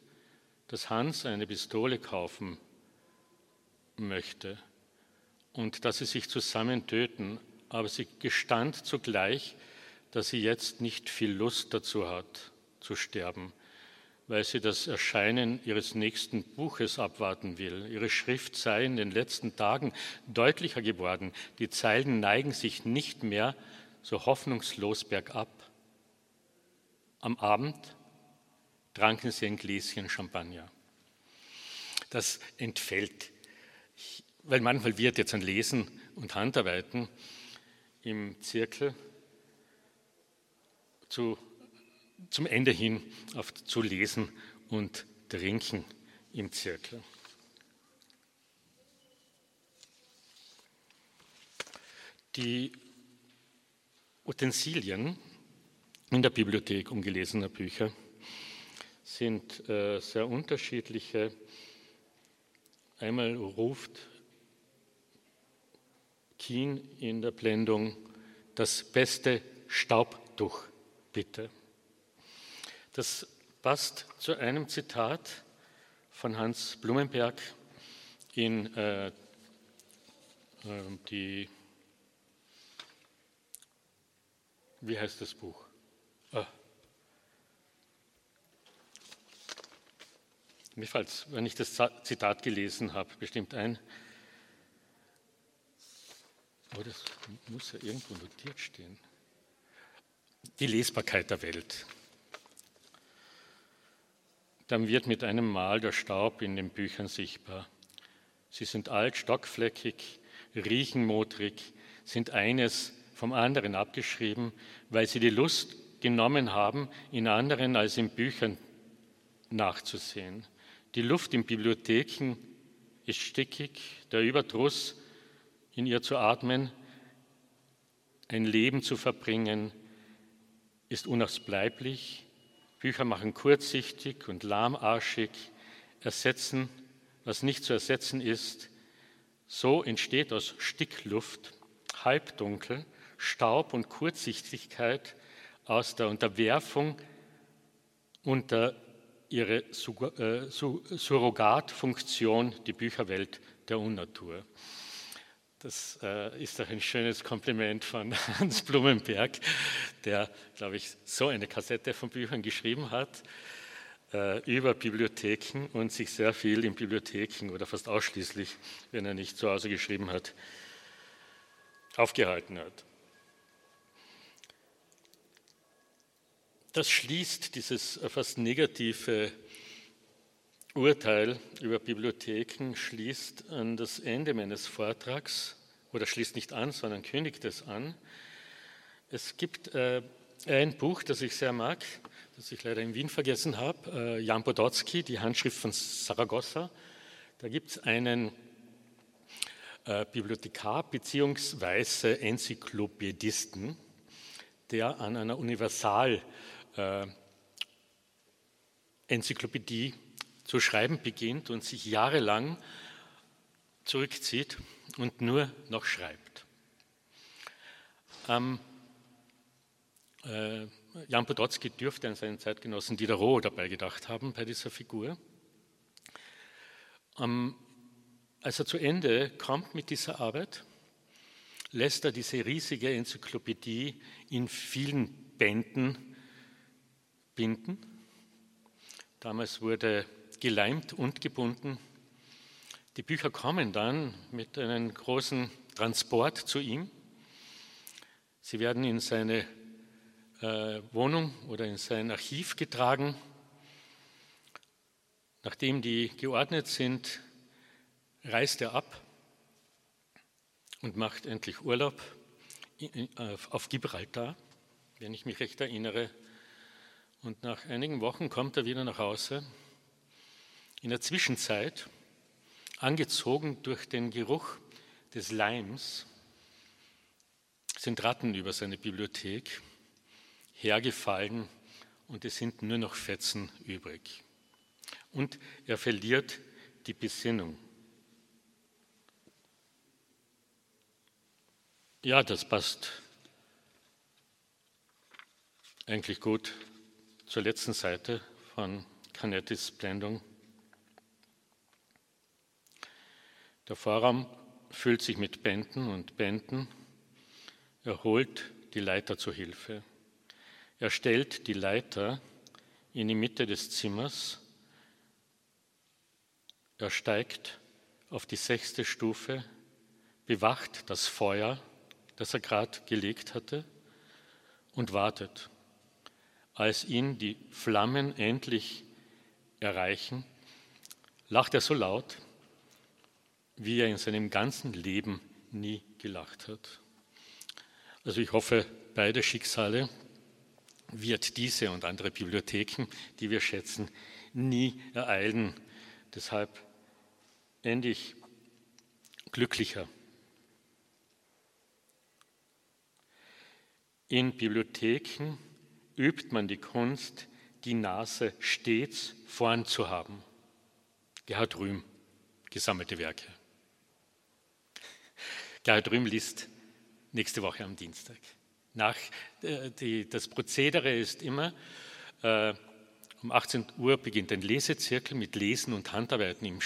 dass Hans eine Pistole kaufen möchte und dass sie sich zusammen töten. Aber sie gestand zugleich, dass sie jetzt nicht viel Lust dazu hat, zu sterben, weil sie das Erscheinen ihres nächsten Buches abwarten will. Ihre Schrift sei in den letzten Tagen deutlicher geworden. Die Zeilen neigen sich nicht mehr so hoffnungslos bergab. Am Abend tranken sie ein Gläschen Champagner. Das entfällt, weil manchmal wird jetzt ein Lesen und Handarbeiten im Zirkel zu, zum Ende hin auf, zu lesen und trinken im Zirkel. Die Utensilien in der Bibliothek ungelesener Bücher sind äh, sehr unterschiedliche. Einmal ruft Kien in der Blendung das beste Staubtuch, bitte. Das passt zu einem Zitat von Hans Blumenberg in äh, äh die, wie heißt das Buch? Ah, Mir fällt es, wenn ich das Zitat gelesen habe, bestimmt ein. Aber das muss ja irgendwo notiert stehen. Die Lesbarkeit der Welt. Dann wird mit einem Mal der Staub in den Büchern sichtbar. Sie sind alt, stockfleckig, riechen modrig, sind eines vom anderen abgeschrieben, weil sie die Lust genommen haben, in anderen als in Büchern nachzusehen. Die Luft in Bibliotheken ist stickig, der Überdruss, in ihr zu atmen, ein Leben zu verbringen, ist unausbleiblich. Bücher machen kurzsichtig und lahmarschig, ersetzen, was nicht zu ersetzen ist. So entsteht aus Stickluft, Halbdunkel, Staub und Kurzsichtigkeit aus der Unterwerfung unter ihre äh, Surrogatfunktion, die Bücherwelt der Unnatur. Das äh, ist doch ein schönes Kompliment von Hans Blumenberg, der, glaube ich, so eine Kassette von Büchern geschrieben hat äh, über Bibliotheken und sich sehr viel in Bibliotheken oder fast ausschließlich, wenn er nicht zu Hause geschrieben hat, aufgehalten hat. das schließt dieses fast negative Urteil über Bibliotheken schließt an das Ende meines Vortrags oder schließt nicht an, sondern kündigt es an. Es gibt äh, ein Buch, das ich sehr mag, das ich leider in Wien vergessen habe, äh, Jan Podotsky, die Handschrift von Saragossa. Da gibt es einen äh, Bibliothekar bzw. Enzyklopädisten, der an einer Universal äh, zu schreiben beginnt und sich jahrelang zurückzieht und nur noch schreibt. Ähm, äh, Jan Podotsky dürfte an seinen Zeitgenossen Diderot dabei gedacht haben bei dieser Figur. Ähm, als er zu Ende kommt mit dieser Arbeit, lässt er diese riesige Enzyklopädie in vielen Bänden binden. Damals wurde geleimt und gebunden. Die Bücher kommen dann mit einem großen Transport zu ihm. Sie werden in seine äh, Wohnung oder in sein Archiv getragen. Nachdem die geordnet sind, reist er ab und macht endlich Urlaub auf Gibraltar, wenn ich mich recht erinnere. Und nach einigen Wochen kommt er wieder nach Hause. In der Zwischenzeit, angezogen durch den Geruch des Leims, sind Ratten über seine Bibliothek hergefallen und es sind nur noch Fetzen übrig. Und er verliert die Besinnung. Ja, das passt eigentlich gut zur letzten Seite von Canettis Blendung. Der Vorraum füllt sich mit Bänden und Bänden. Er holt die Leiter zur Hilfe. Er stellt die Leiter in die Mitte des Zimmers. Er steigt auf die sechste Stufe, bewacht das Feuer das er gerade gelegt hatte, und wartet. Als ihn die Flammen endlich erreichen, lacht er so laut, wie er in seinem ganzen Leben nie gelacht hat. Also ich hoffe, beide Schicksale wird diese und andere Bibliotheken, die wir schätzen, nie ereilen. Deshalb endlich glücklicher In Bibliotheken übt man die Kunst, die Nase stets vorn zu haben. Gerhard Rühm, gesammelte Werke. Gerhard Rühm liest nächste Woche am Dienstag. Nach, äh, die, das Prozedere ist immer, äh, um 18 Uhr beginnt ein Lesezirkel mit Lesen und Handarbeiten im,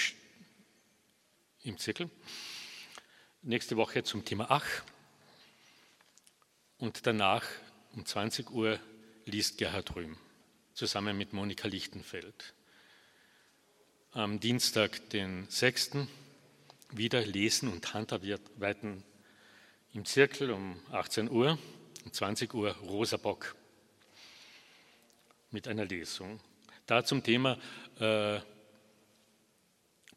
im Zirkel. Nächste Woche zum Thema Ach und danach um 20 Uhr liest Gerhard Rühm zusammen mit Monika Lichtenfeld. Am Dienstag, den 6. wieder Lesen und Handarbeiten im Zirkel um 18 Uhr, um 20 Uhr Rosa Bock mit einer Lesung. Da zum Thema äh,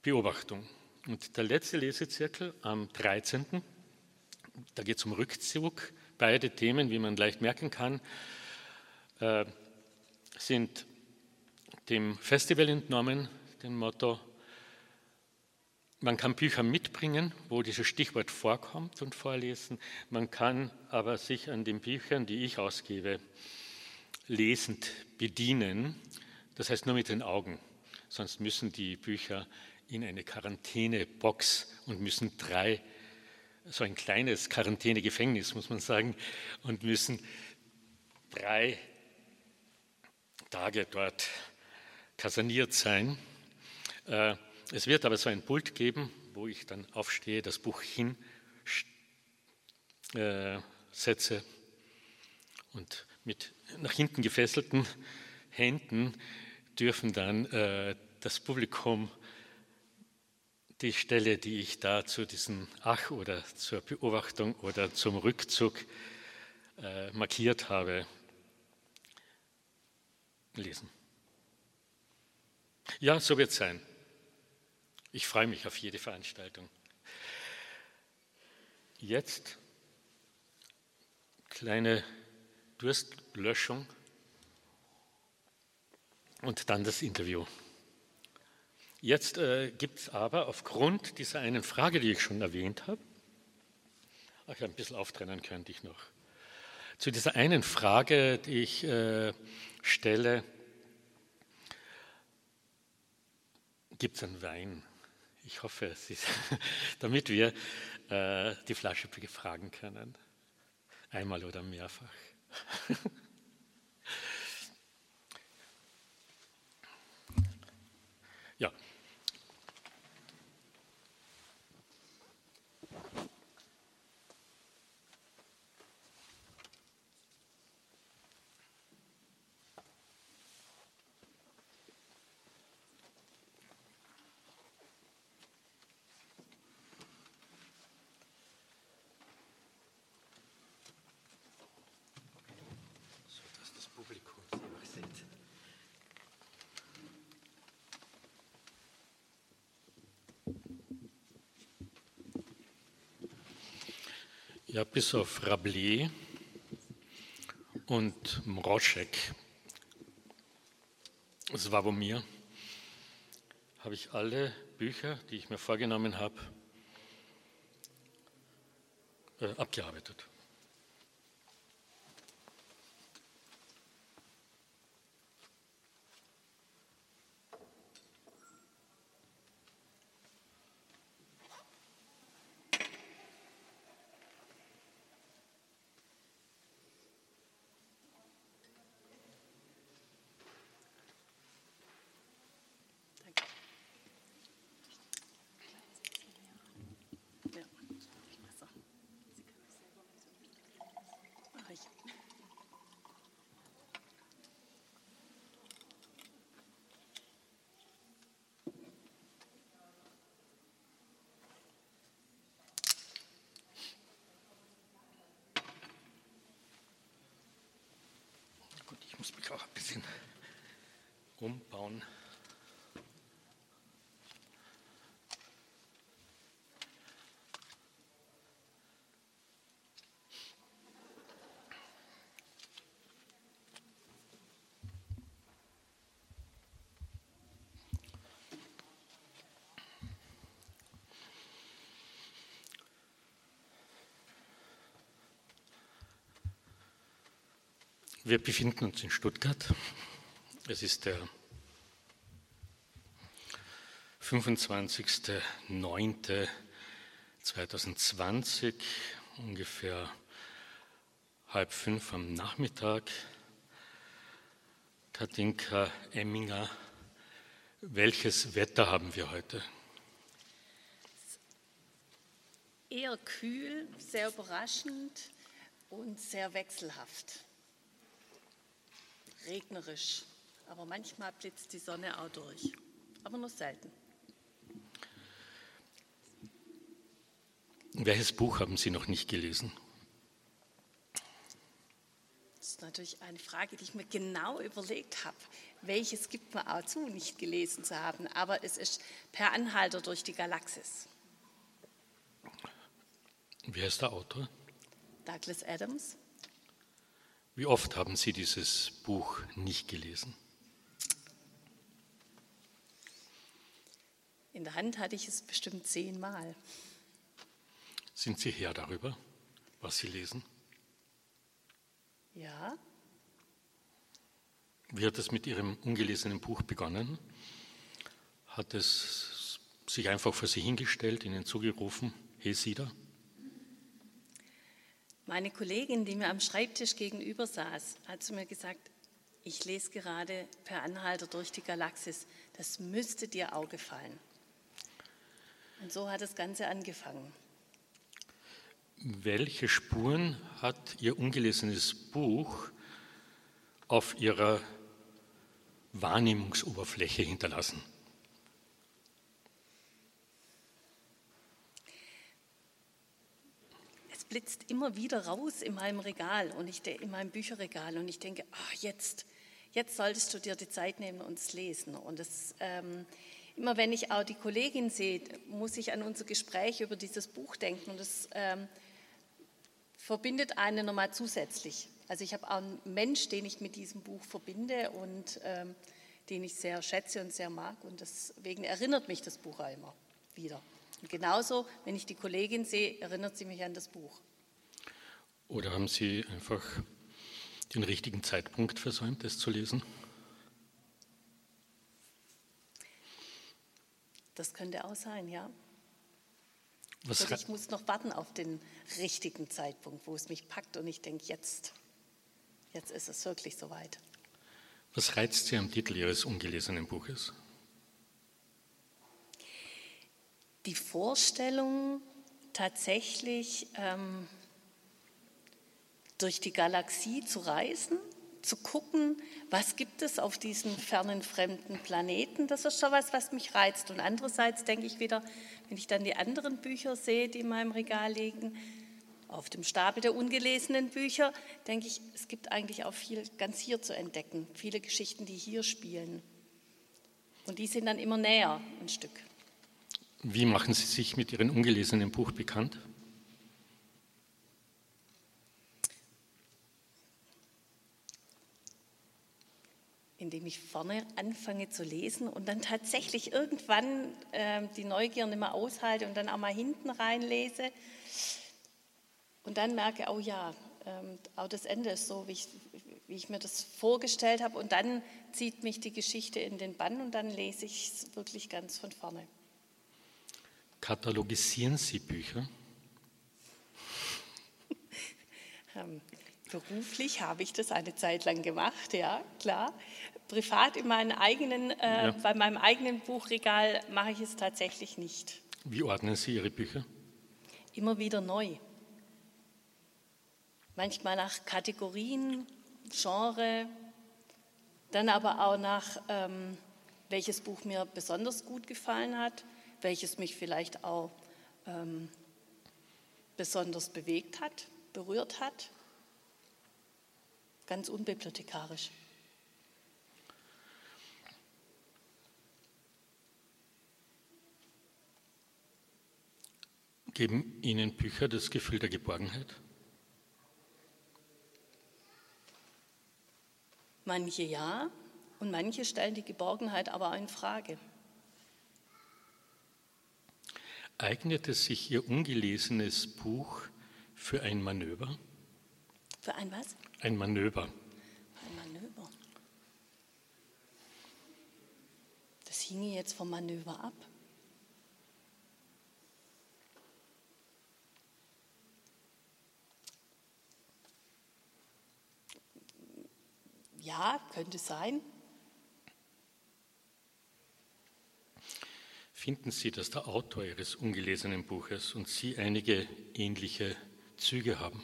Beobachtung. Und der letzte Lesezirkel am 13. Da geht es um Rückzug Beide Themen, wie man leicht merken kann, äh, sind dem Festival entnommen, dem Motto, man kann Bücher mitbringen, wo dieses Stichwort vorkommt und vorlesen. Man kann aber sich an den Büchern, die ich ausgebe, lesend bedienen. Das heißt nur mit den Augen. Sonst müssen die Bücher in eine Quarantänebox und müssen drei so ein kleines Quarantänegefängnis, muss man sagen, und müssen drei Tage dort kaserniert sein. Äh, es wird aber so ein Pult geben, wo ich dann aufstehe, das Buch hinsetze äh, und mit nach hinten gefesselten Händen dürfen dann äh, das Publikum die Stelle, die ich da zu diesem Ach oder zur Beobachtung oder zum Rückzug äh, markiert habe, lesen. Ja, so wird es sein. Ich freue mich auf jede Veranstaltung. Jetzt kleine Durstlöschung und dann das Interview. Jetzt äh, gibt es aber aufgrund dieser einen Frage, die ich schon erwähnt habe, ach, ein bisschen auftrennen könnte ich noch, zu dieser einen Frage, die ich äh, stelle, gibt es einen Wein? Ich hoffe, es ist, damit wir äh, die Flasche befragen können. Einmal oder mehrfach. ja. Ja, bis auf Rabelais und Mroschek, Swawomir, habe ich alle Bücher, die ich mir vorgenommen habe, äh, abgearbeitet. Muss mich auch ein bisschen umbauen. Wir befinden uns in Stuttgart. Es ist der 25.09.2020, ungefähr halb fünf am Nachmittag. Katinka Emminger, welches Wetter haben wir heute? Eher kühl, sehr überraschend und sehr wechselhaft regnerisch, aber manchmal blitzt die Sonne auch durch, aber nur selten. Welches Buch haben Sie noch nicht gelesen? Das ist natürlich eine Frage, die ich mir genau überlegt habe. Welches gibt man auch zu, nicht gelesen zu haben? Aber es ist Per Anhalter durch die Galaxis. Wer ist der Autor? Douglas Adams. Wie oft haben Sie dieses Buch nicht gelesen? In der Hand hatte ich es bestimmt zehnmal. Sind Sie Herr darüber, was Sie lesen? Ja. Wie hat es mit Ihrem ungelesenen Buch begonnen? Hat es sich einfach vor Sie hingestellt, Ihnen zugerufen, hey Sie da? Meine Kollegin, die mir am Schreibtisch gegenüber saß, hat zu mir gesagt, ich lese gerade per Anhalter durch die Galaxis, das müsste dir auch gefallen. Und so hat das Ganze angefangen. Welche Spuren hat Ihr ungelesenes Buch auf Ihrer Wahrnehmungsoberfläche hinterlassen? Blitzt immer wieder raus in meinem Regal und ich in meinem Bücherregal und ich denke, ach, jetzt, jetzt solltest du dir die Zeit nehmen und es lesen. Und das, ähm, immer wenn ich auch die Kollegin sehe, muss ich an unser Gespräch über dieses Buch denken. Und das ähm, verbindet einen nochmal zusätzlich. Also ich habe auch einen Mensch, den ich mit diesem Buch verbinde und ähm, den ich sehr schätze und sehr mag. Und deswegen erinnert mich das Buch auch immer wieder. Und genauso, wenn ich die Kollegin sehe, erinnert sie mich an das Buch. Oder haben Sie einfach den richtigen Zeitpunkt versäumt, es zu lesen? Das könnte auch sein, ja. Was ich muss noch warten auf den richtigen Zeitpunkt, wo es mich packt und ich denke, jetzt, jetzt ist es wirklich soweit. Was reizt Sie am Titel Ihres ungelesenen Buches? Die Vorstellung, tatsächlich ähm, durch die Galaxie zu reisen, zu gucken, was gibt es auf diesen fernen, fremden Planeten. Das ist schon was, was mich reizt. Und andererseits denke ich wieder, wenn ich dann die anderen Bücher sehe, die in meinem Regal liegen, auf dem Stapel der ungelesenen Bücher, denke ich, es gibt eigentlich auch viel ganz hier zu entdecken. Viele Geschichten, die hier spielen. Und die sind dann immer näher ein Stück. Wie machen Sie sich mit Ihrem ungelesenen Buch bekannt? indem ich vorne anfange zu lesen und dann tatsächlich irgendwann äh, die Neugier nicht mehr aushalte und dann auch mal hinten reinlese und dann merke, oh ja, ähm, auch das Ende ist so, wie ich, wie ich mir das vorgestellt habe und dann zieht mich die Geschichte in den Bann und dann lese ich es wirklich ganz von vorne. Katalogisieren Sie Bücher? ähm, Beruflich habe ich das eine Zeit lang gemacht, ja, klar. Privat in meinen eigenen, äh, ja. bei meinem eigenen Buchregal mache ich es tatsächlich nicht. Wie ordnen Sie Ihre Bücher? Immer wieder neu. Manchmal nach Kategorien, Genre, dann aber auch nach, ähm, welches Buch mir besonders gut gefallen hat, welches mich vielleicht auch ähm, besonders bewegt hat, berührt hat ganz unbibliothekarisch. Geben Ihnen Bücher das Gefühl der Geborgenheit? Manche ja und manche stellen die Geborgenheit aber in Frage. Eignet es sich Ihr ungelesenes Buch für ein Manöver? Für ein was? Ein Manöver. Ein Manöver. Das hinge jetzt vom Manöver ab. Ja, könnte sein. Finden Sie, dass der Autor Ihres ungelesenen Buches und Sie einige ähnliche Züge haben?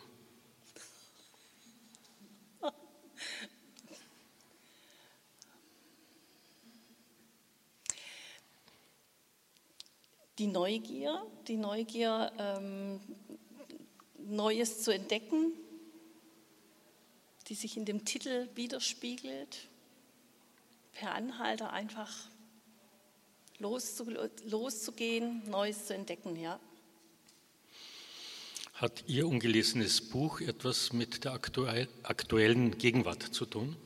die Neugier, die Neugier, ähm, Neues zu entdecken, die sich in dem Titel widerspiegelt, per Anhalter einfach loszugehen, Neues zu entdecken, ja. Hat Ihr ungelesenes Buch etwas mit der aktuellen Gegenwart zu tun?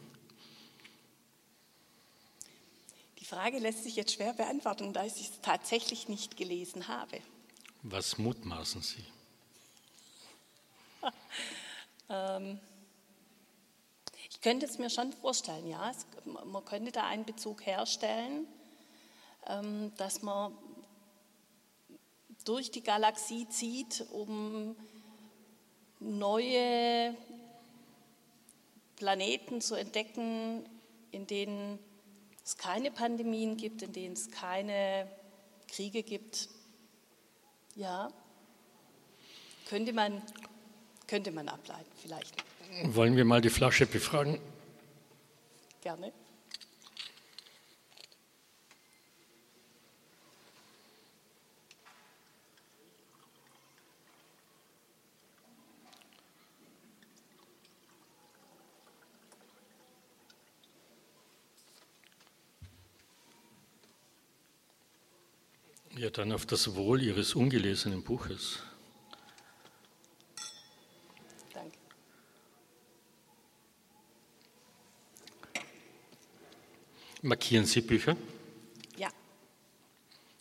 Frage lässt sich jetzt schwer beantworten, da ich es tatsächlich nicht gelesen habe. Was mutmaßen Sie? ähm, ich könnte es mir schon vorstellen, ja. Es, man könnte da einen Bezug herstellen, dass man durch die Galaxie zieht, um neue Planeten zu entdecken, in denen es keine Pandemien gibt, in denen es keine Kriege gibt. Ja, könnte man, könnte man ableiten vielleicht. Wollen wir mal die Flasche befragen? Gerne. Ja, dann auf das Wohl Ihres ungelesenen Buches. Danke. Markieren Sie Bücher? Ja,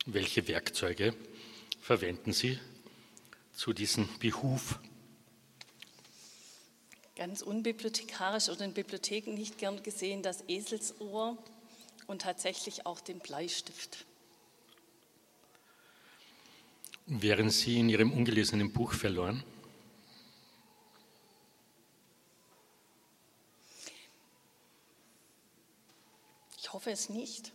Welche Werkzeuge verwenden Sie zu diesem Behuf? ganz unbibliothekarisch oder in Bibliotheken nicht gern gesehen das Eselsohr und tatsächlich auch den Bleistift. Wären Sie in Ihrem ungelesenen Buch verloren? Ich hoffe es nicht.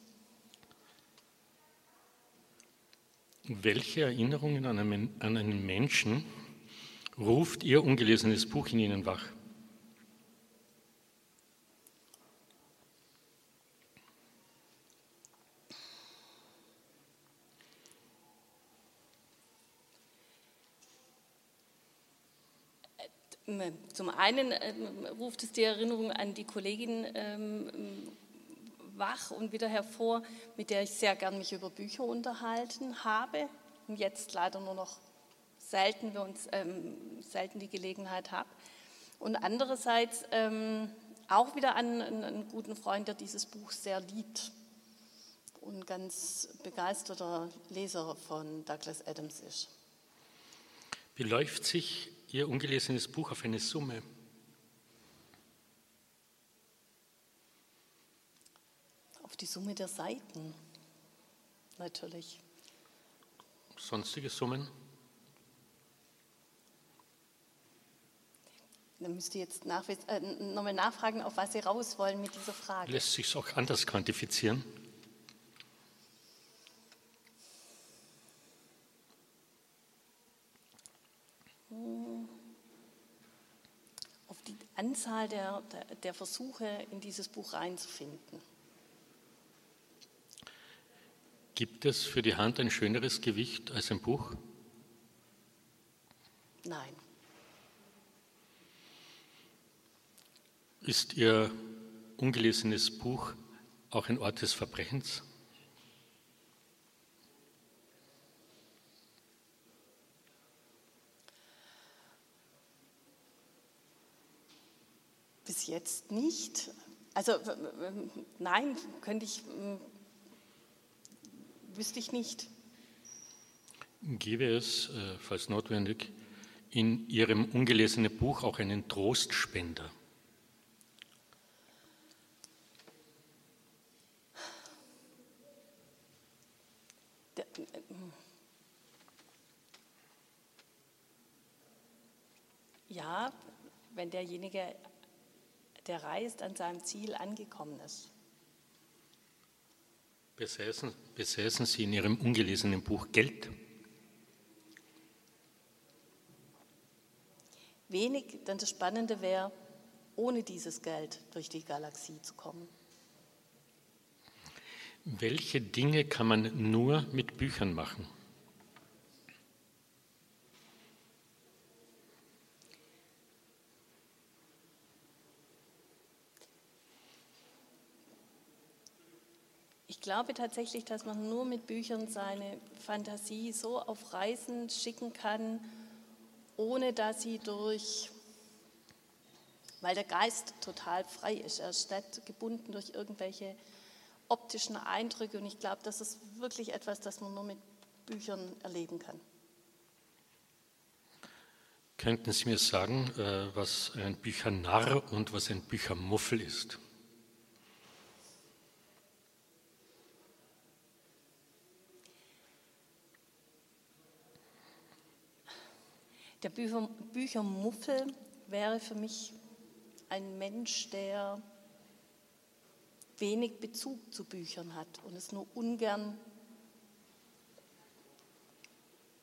Welche Erinnerungen an einen, Menschen ruft Ihr ungelesenes Buch in Ihnen wach? Zum einen ähm, ruft es die Erinnerung an die Kollegin ähm, wach und wieder hervor, mit der ich sehr gern mich über Bücher unterhalten habe und jetzt leider nur noch selten wir uns ähm, selten die Gelegenheit habe. Und andererseits ähm, auch wieder an einen, guten Freund, der dieses Buch sehr liebt und ganz begeisterter Leser von Douglas Adams ist. Beläuft sich Ihr ungelesenes Buch auf eine Summe? Auf die Summe der Seiten natürlich. Sonstige Summen? Dann müsst ihr jetzt äh, nochmal nachfragen, auf was Sie raus wollen mit dieser Frage. Lässt sich auch anders quantifizieren? Auf die Anzahl der, der, der Versuche, in dieses Buch reinzufinden. Gibt es für die Hand ein schöneres Gewicht als ein Buch? Nein. Ist Ihr ungelesenes Buch auch ein Ort des Verbrechens? Bis jetzt nicht. Also nein, könnte ich, wüsste ich nicht. Gäbe es, äh, falls notwendig, in Ihrem ungelesenen Buch auch einen Trostspender? Der, äh, ja, wenn derjenige, der reist, an seinem Ziel angekommen ist. Besäßen, besäßen Sie in Ihrem ungelesenen Buch Geld? Wenig, denn das Spannende wäre, ohne dieses Geld durch die Galaxie zu kommen. Welche Dinge kann man nur mit Büchern machen? Glaube tatsächlich, dass man nur mit Büchern seine Fantasie so auf Reisen schicken kann, ohne dass sie durch, weil der Geist total frei ist. Er ist nicht gebunden durch irgendwelche optischen Eindrücke und ich glaube, das ist wirklich etwas, das man nur mit Büchern erleben kann. Könnten Sie mir sagen, äh, was ein Büchernarr und was ein Büchermuffel ist? Der Bücher, Büchermuffel wäre für mich ein Mensch, der wenig Bezug zu Büchern hat und es nur ungern,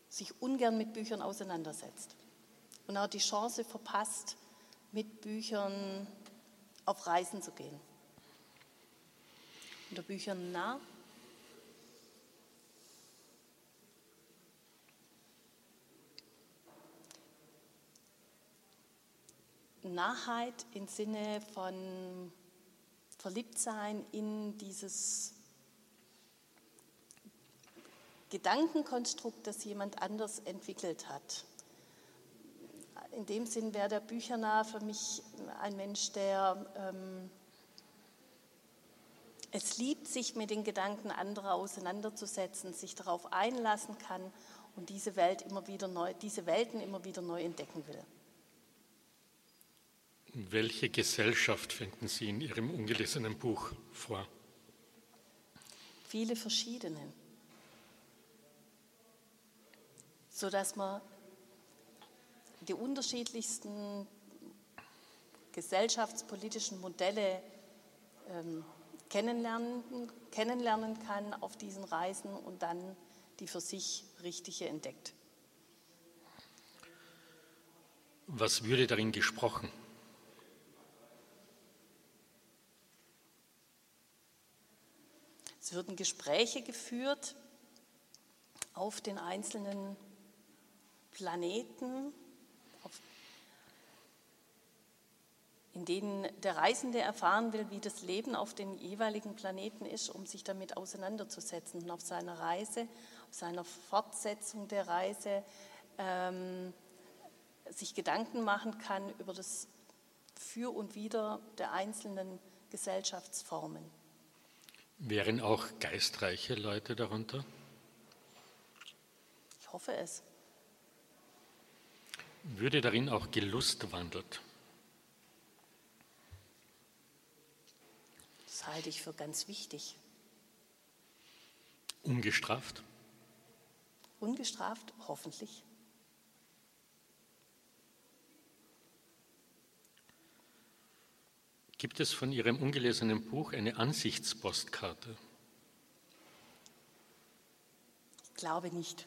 sich ungern mit Büchern auseinandersetzt und auch die Chance verpasst, mit Büchern auf Reisen zu gehen. Unter Büchern nah Nahheit im Sinne von Verliebtsein in dieses Gedankenkonstrukt, das jemand anders entwickelt hat. In dem Sinn wäre der Büchernah für mich ein Mensch, der ähm, es liebt, sich mit den Gedanken anderer auseinanderzusetzen, sich darauf einlassen kann und diese, Welt immer wieder neu, diese Welten immer wieder neu entdecken will. Welche Gesellschaft finden Sie in Ihrem ungelesenen Buch vor? Viele verschiedene. Sodass man die unterschiedlichsten gesellschaftspolitischen Modelle ähm, kennenlernen, kennenlernen kann auf diesen Reisen und dann die für sich richtige entdeckt. Was würde darin gesprochen? Es würden Gespräche geführt auf den einzelnen Planeten, in denen der Reisende erfahren will, wie das Leben auf den jeweiligen Planeten ist, um sich damit auseinanderzusetzen und auf seiner Reise, auf seiner Fortsetzung der Reise ähm, sich Gedanken machen kann über das Für und Wider der einzelnen Gesellschaftsformen. Wären auch geistreiche Leute darunter? Ich hoffe es. Würde darin auch Gelust wandelt? Das halte ich für ganz wichtig. Ungestraft? Ungestraft, hoffentlich. Gibt es von Ihrem ungelesenen Buch eine Ansichtspostkarte? Ich glaube nicht.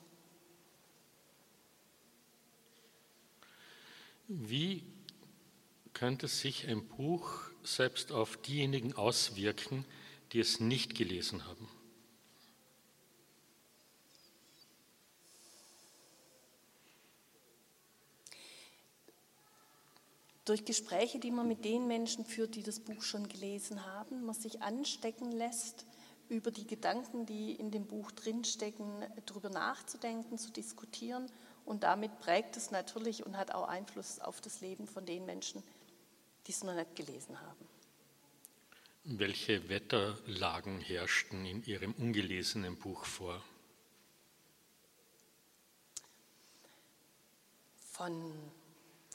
Wie könnte sich ein Buch selbst auf diejenigen auswirken, die es nicht gelesen haben? Durch Gespräche, die man mit den Menschen führt, die das Buch schon gelesen haben, man sich anstecken lässt, über die Gedanken, die in dem Buch drinstecken, darüber nachzudenken, zu diskutieren. Und damit prägt es natürlich und hat auch Einfluss auf das Leben von den Menschen, die es noch nicht gelesen haben. Welche Wetterlagen herrschten in Ihrem ungelesenen Buch vor? Von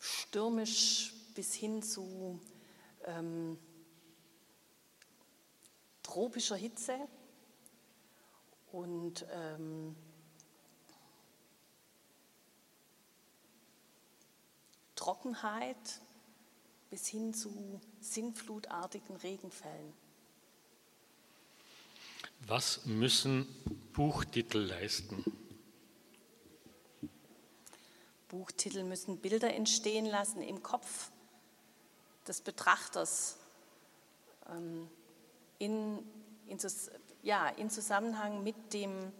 stürmisch bis hin zu ähm, tropischer Hitze und ähm, Trockenheit bis hin zu sinnflutartigen Regenfällen. Was müssen Buchtitel leisten? Buchtitel müssen Bilder entstehen lassen im Kopf des Betrachters ähm, in, in, ja, in Zusammenhang mit dem,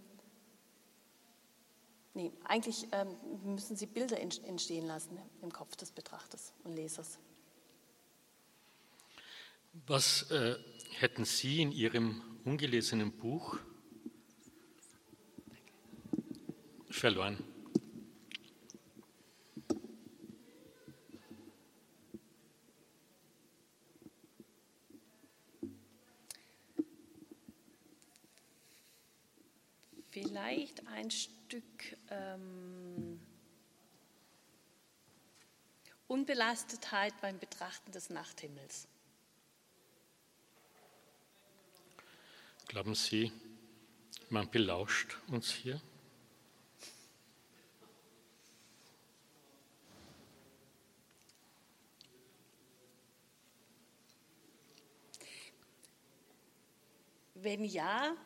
nee, eigentlich ähm, müssen sie Bilder entstehen lassen im Kopf des Betrachters und Lesers. Was äh, hätten Sie in Ihrem ungelesenen Buch verloren? vielleicht ein Stück ähm, Unbelastetheit beim Betrachten des Nachthimmels. Glauben Sie, man belauscht uns hier? Wenn ja,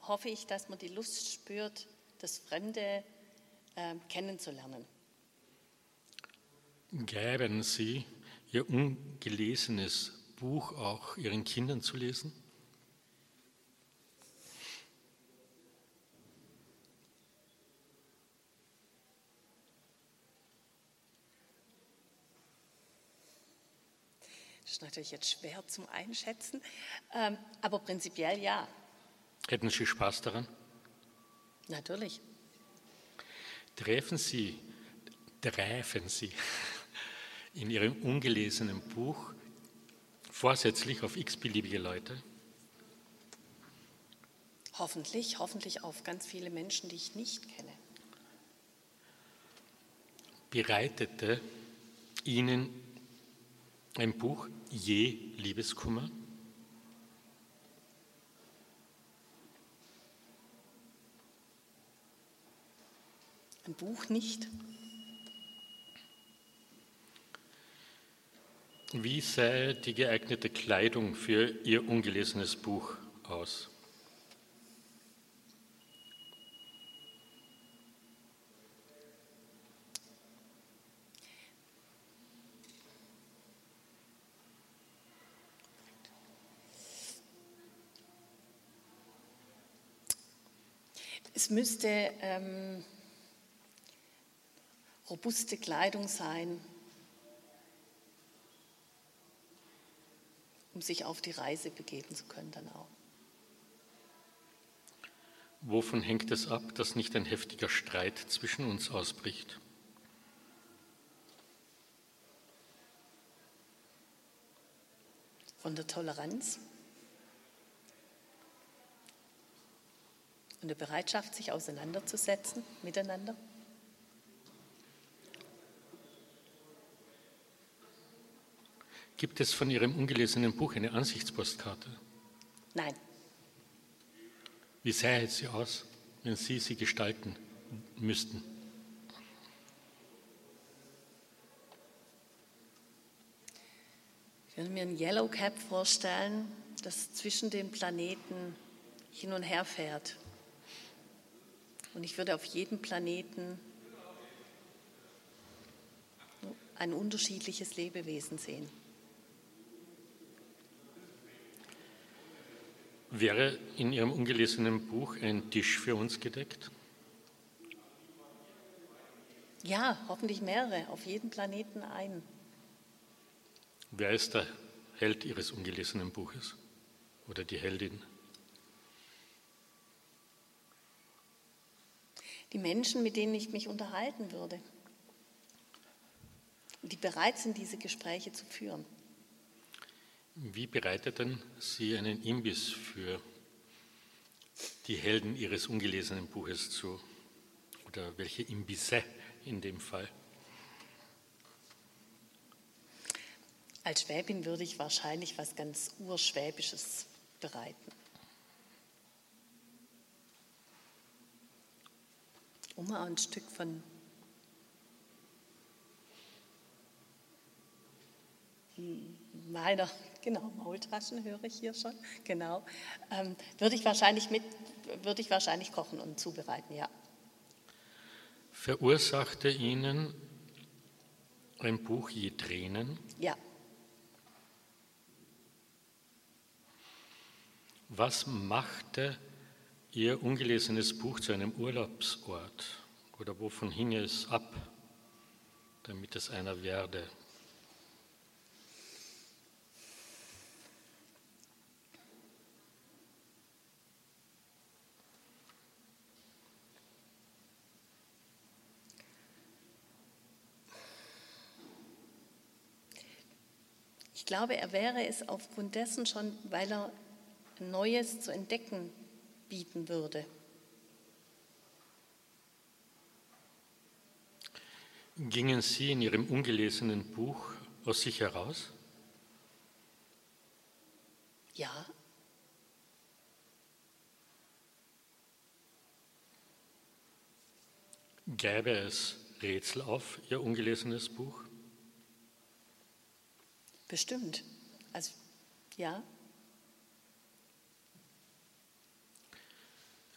hoffe ich, dass man die Lust spürt, das Fremde äh, kennenzulernen. Gäben Sie Ihr ungelesenes Buch auch Ihren Kindern zu lesen? Das ist natürlich jetzt schwer zum Einschätzen, ähm, aber prinzipiell ja. Hätten Sie Spaß daran? Natürlich. Treffen Sie, treffen Sie in Ihrem ungelesenen Buch vorsätzlich auf x-beliebige Leute? Hoffentlich, hoffentlich auf ganz viele Menschen, die ich nicht kenne. Bereitete Ihnen ein Buch je Liebeskummer? Ein Buch nicht. Wie sähe die geeignete Kleidung für Ihr ungelesenes Buch aus? Es müsste ähm, robuste Kleidung sein, um sich auf die Reise begeben zu können dann auch. Wovon hängt es ab, dass nicht ein heftiger Streit zwischen uns ausbricht? Von der Toleranz und der Bereitschaft, sich auseinanderzusetzen miteinander. Gibt es von Ihrem ungelesenen Buch eine Ansichtspostkarte? Nein, Wie sähe sie aus, wenn Sie sie gestalten müssten? ich würde mir ein Yellow Cap vorstellen, das zwischen den Planeten hin und her fährt. Und ich würde auf jedem Planeten ein unterschiedliches Lebewesen sehen. Wäre in Ihrem ungelesenen Buch ein Tisch für uns gedeckt? Ja, hoffentlich mehrere, auf jedem Planeten ein. Wer ist der Held Ihres ungelesenen Buches oder die Heldin? Die Menschen, mit denen ich mich unterhalten würde. Die bereit sind, diese Gespräche zu führen. Wie bereiteten Sie einen Imbiss für die Helden Ihres ungelesenen Buches zu? Oder welche Imbisse in dem Fall? Als Schwäbin würde ich wahrscheinlich was ganz Urschwäbisches bereiten. Um mal ein Stück von meiner, genau, Maultaschen höre ich hier schon, genau, ähm, würde ich wahrscheinlich mit, würde ich wahrscheinlich kochen und zubereiten, ja. Verursachte Ihnen ein Buch je Tränen? Ja, Was machte Ihr ungelesenes Buch zu einem Urlaubsort? Oder wovon hing es ab, damit es einer werde? Ich glaube, er wäre es aufgrund dessen schon, weil er Neues zu entdecken bieten würde. Gingen Sie in Ihrem ungelesenen Buch aus sich heraus? Ja, Gäbe es Rätsel auf Ihr ungelesenes Buch? Bestimmt. Also, ja,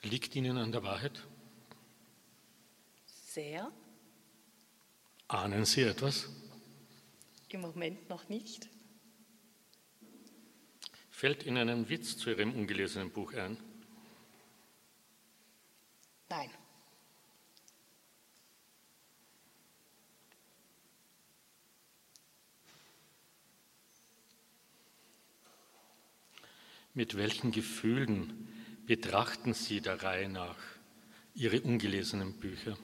Liegt Ihnen an der Wahrheit? sehr. Ahnen Sie etwas? Im Moment noch nicht. Fällt Ihnen ein Witz zu Ihrem ungelesenen Buch ein? Nein. Mit welchen Gefühlen betrachten Sie der Reihe nach Ihre ungelesenen Bücher?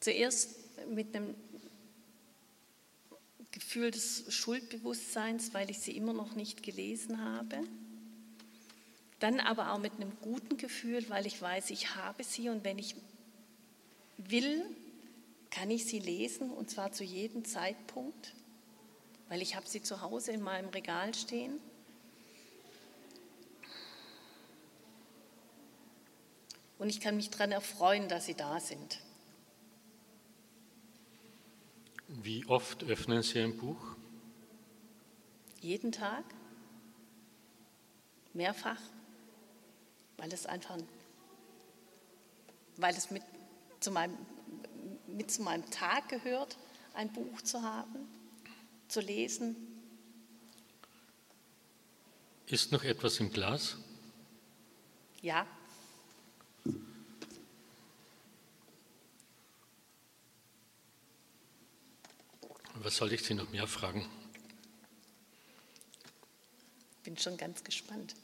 Zuerst mit einem Gefühl des Schuldbewusstseins, weil ich sie immer noch nicht gelesen habe. Dann aber auch mit einem guten Gefühl, weil ich weiß, ich habe sie und wenn ich will, kann ich sie lesen und zwar zu jedem Zeitpunkt, weil ich habe sie zu Hause in meinem Regal stehen. Und ich kann mich daran erfreuen, dass sie da sind. Wie oft öffnen Sie ein Buch? Jeden Tag, mehrfach, weil es einfach, weil es mit zu meinem, mit zu meinem Tag gehört, ein Buch zu haben, zu lesen. Ist noch etwas im Glas? Ja. Was soll ich Sie noch mehr fragen? Bin schon ganz gespannt.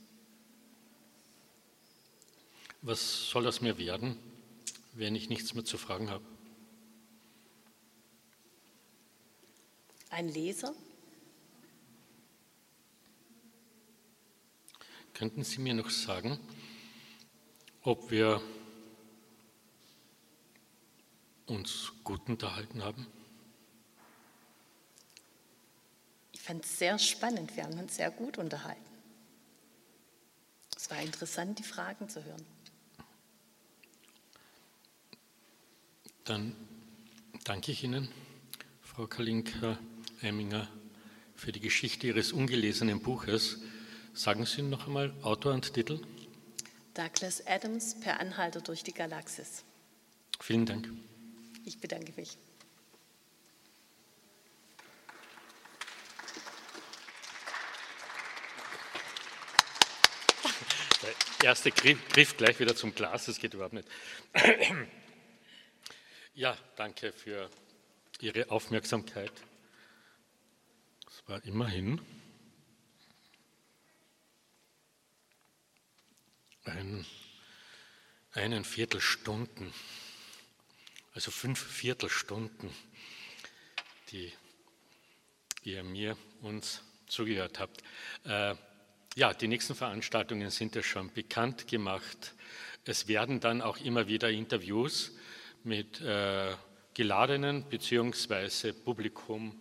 Was soll aus mir werden, wenn ich nichts mehr zu fragen habe? Ein Leser? Könnten Sie mir noch sagen, ob wir uns gut unterhalten haben? Ich fand es sehr spannend. Wir haben uns sehr gut unterhalten. Es war interessant, die Fragen zu hören. Dann danke ich Ihnen, Frau Kalinka-Eiminger, für die Geschichte Ihres ungelesenen Buches. Sagen Sie noch einmal Autor und Titel? Douglas Adams per Anhalter durch die Galaxis. Vielen Dank. Ich bedanke mich. Der erste Griff gleich wieder zum Glas, das geht überhaupt nicht. Ja, danke für Ihre Aufmerksamkeit. Es war immerhin ein, einen Viertelstunden, also fünf Viertelstunden, die ihr mir uns zugehört habt. Äh, ja, die nächsten Veranstaltungen sind ja schon bekannt gemacht. Es werden dann auch immer wieder Interviews mit äh, geladenen bzw. Publikum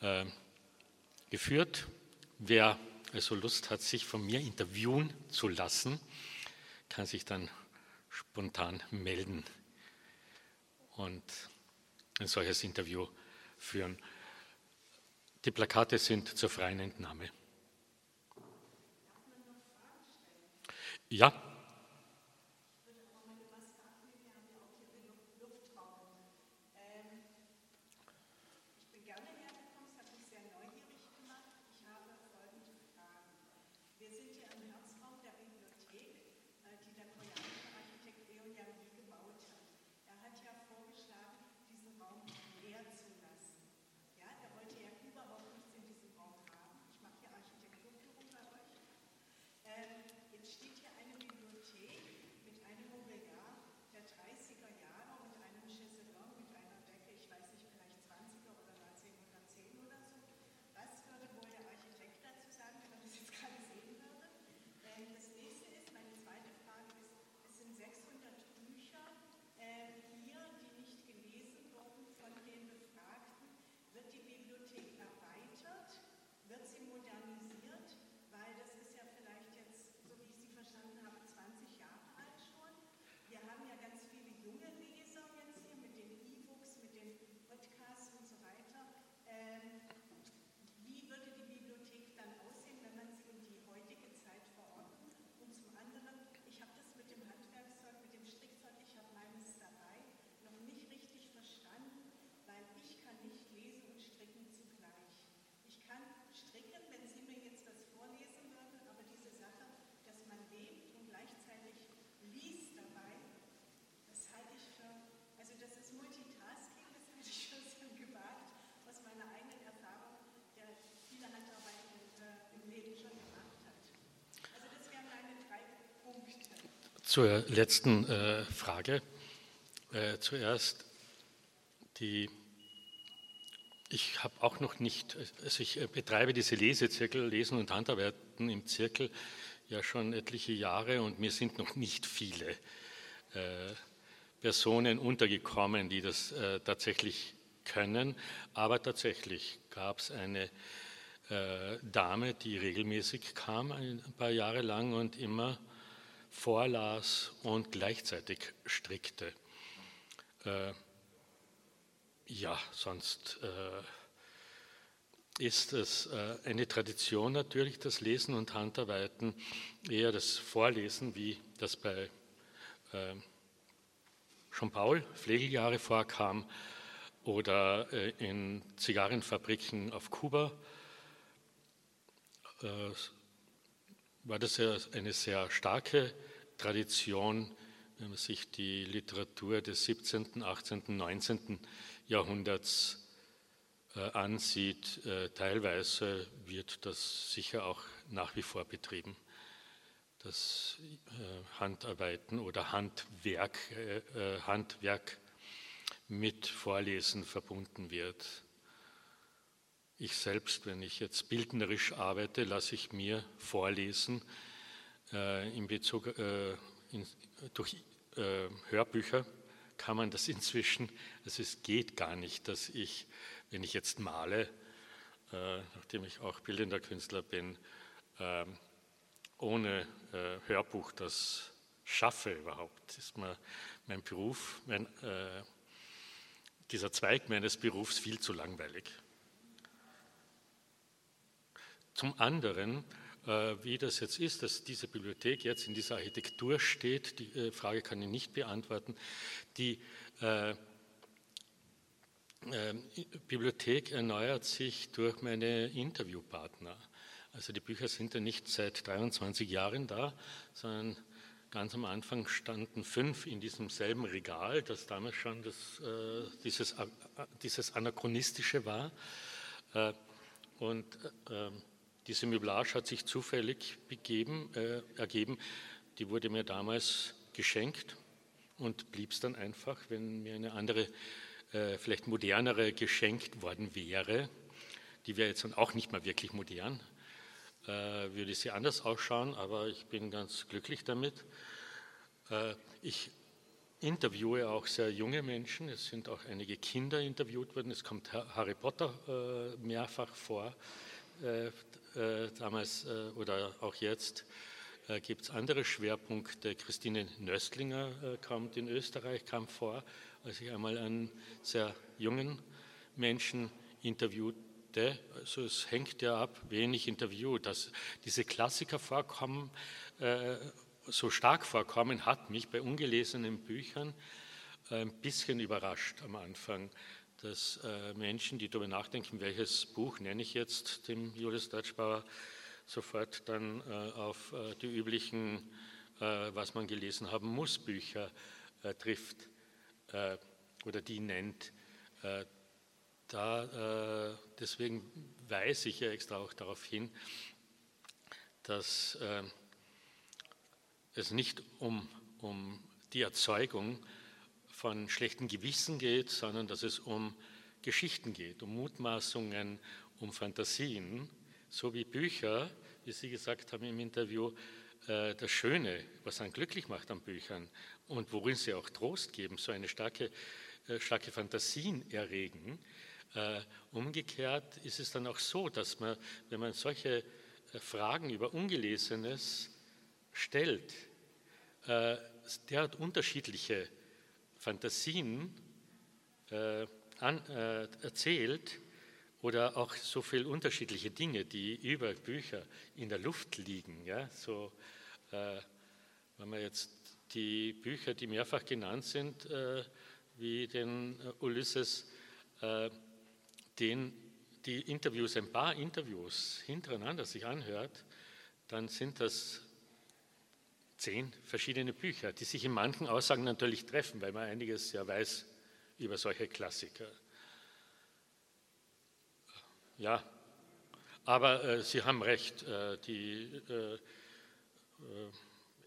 äh, geführt. Wer also Lust hat, sich von mir interviewen zu lassen, kann sich dann spontan melden und ein solches Interview führen. Die Plakate sind zur freien Entnahme. Ja, Zur letzten äh, Frage. Äh, zuerst, die, ich habe auch noch nicht, also ich äh, betreibe diese Lesezirkel, Lesen und Handarbeiten im Zirkel ja schon etliche Jahre und mir sind noch nicht viele äh, Personen untergekommen, die das äh, tatsächlich können. Aber tatsächlich gab es eine äh, Dame, die regelmäßig kam, ein paar Jahre lang und immer vorlas und gleichzeitig strickte. Äh, ja, sonst äh, ist es äh, eine Tradition natürlich, das Lesen und Handarbeiten, eher das Vorlesen, wie das bei äh, Jean-Paul Pflegeljahre vorkam oder äh, in Zigarrenfabriken auf Kuba äh, war das ja eine sehr starke Tradition, wenn man sich die Literatur des 17., 18., 19. Jahrhunderts äh, ansieht. Äh, teilweise wird das sicher auch nach wie vor betrieben, das Handarbeiten oder Handwerk, Handwerk mit Vorlesen verbunden wird. Ich selbst, wenn ich jetzt bildnerisch arbeite, lasse ich mir vorlesen äh, in Bezug äh, in, durch äh, Hörbücher kann man das inzwischen, also es geht gar nicht, dass ich, wenn ich jetzt male, äh, nachdem ich auch bildender Künstler bin, ähm, ohne äh, Hörbuch das schaffe überhaupt. Das ist mein Beruf, mein, äh, dieser Zweig meines Berufs viel zu langweilig. Zum anderen, äh, wie das jetzt ist, dass diese Bibliothek jetzt in dieser Architektur steht, die äh, Frage kann ich nicht beantworten. Die äh, Bibliothek erneuert sich durch meine Interviewpartner. Also die Bücher sind ja nicht seit 23 Jahren da, sondern ganz am Anfang standen fünf in diesem selben Regal, das damals schon das, dieses, dieses Anachronistische war. Und ähm, diese Möblage hat sich zufällig begeben, äh, ergeben. Die wurde mir damals geschenkt und blieb es dann einfach, wenn mir eine andere, äh, vielleicht modernere geschenkt worden wäre. Die wäre jetzt auch nicht mehr wirklich modern, äh, würde sie anders ausschauen, aber ich bin ganz glücklich damit. Äh, ich interviewe auch sehr junge Menschen. Es sind auch einige Kinder interviewt worden. Es kommt Harry Potter äh, mehrfach vor. Äh, damals äh, oder auch jetzt äh, gibt es andere Schwerpunkte. Christine Nöstlinger kommt in Österreich, kam vor, als ich einmal einen sehr jungen Menschen interviewte. Also es hängt ja ab, wen ich interviewe. Dass diese Klassiker vorkommen, so stark vorkommen, hat mich bei ungelesenen Büchern ein bisschen überrascht am Anfang dass äh, Menschen, die darüber nachdenken, welches Buch nenne ich jetzt dem Julius Deutschbauer, sofort dann äh, auf äh, die üblichen, was man gelesen haben muss, Bücher trifft oder die nennt. Da, deswegen weise ich ja extra auch darauf hin, dass es nicht um, um die Erzeugung von schlechtem Gewissen geht, sondern dass es um Geschichten geht, um Mutmaßungen, um Fantasien, so wie Bücher, wie Sie gesagt haben im Interview, äh, das Schöne, was einen glücklich macht an Büchern und worin sie auch Trost geben, so eine starke, äh, starke Fantasien erregen. Äh, umgekehrt ist es dann auch so, dass man, wenn man solche Fragen über Ungelesenes stellt, der hat unterschiedliche Fantasien äh, an, äh, erzählt oder auch so viele unterschiedliche Dinge, die über Bücher in der Luft liegen. Ja? So, äh, wenn man jetzt die Bücher, die mehrfach genannt sind, äh, wie den äh, Ulysses, äh, den, die Interviews, ein paar Interviews hintereinander sich anhört, dann sind das zehn verschiedene Bücher, die sich in manchen Aussagen natürlich treffen, weil man einiges ja weiß über solche Klassiker. Ja, aber äh, Sie haben recht, äh, die, äh, äh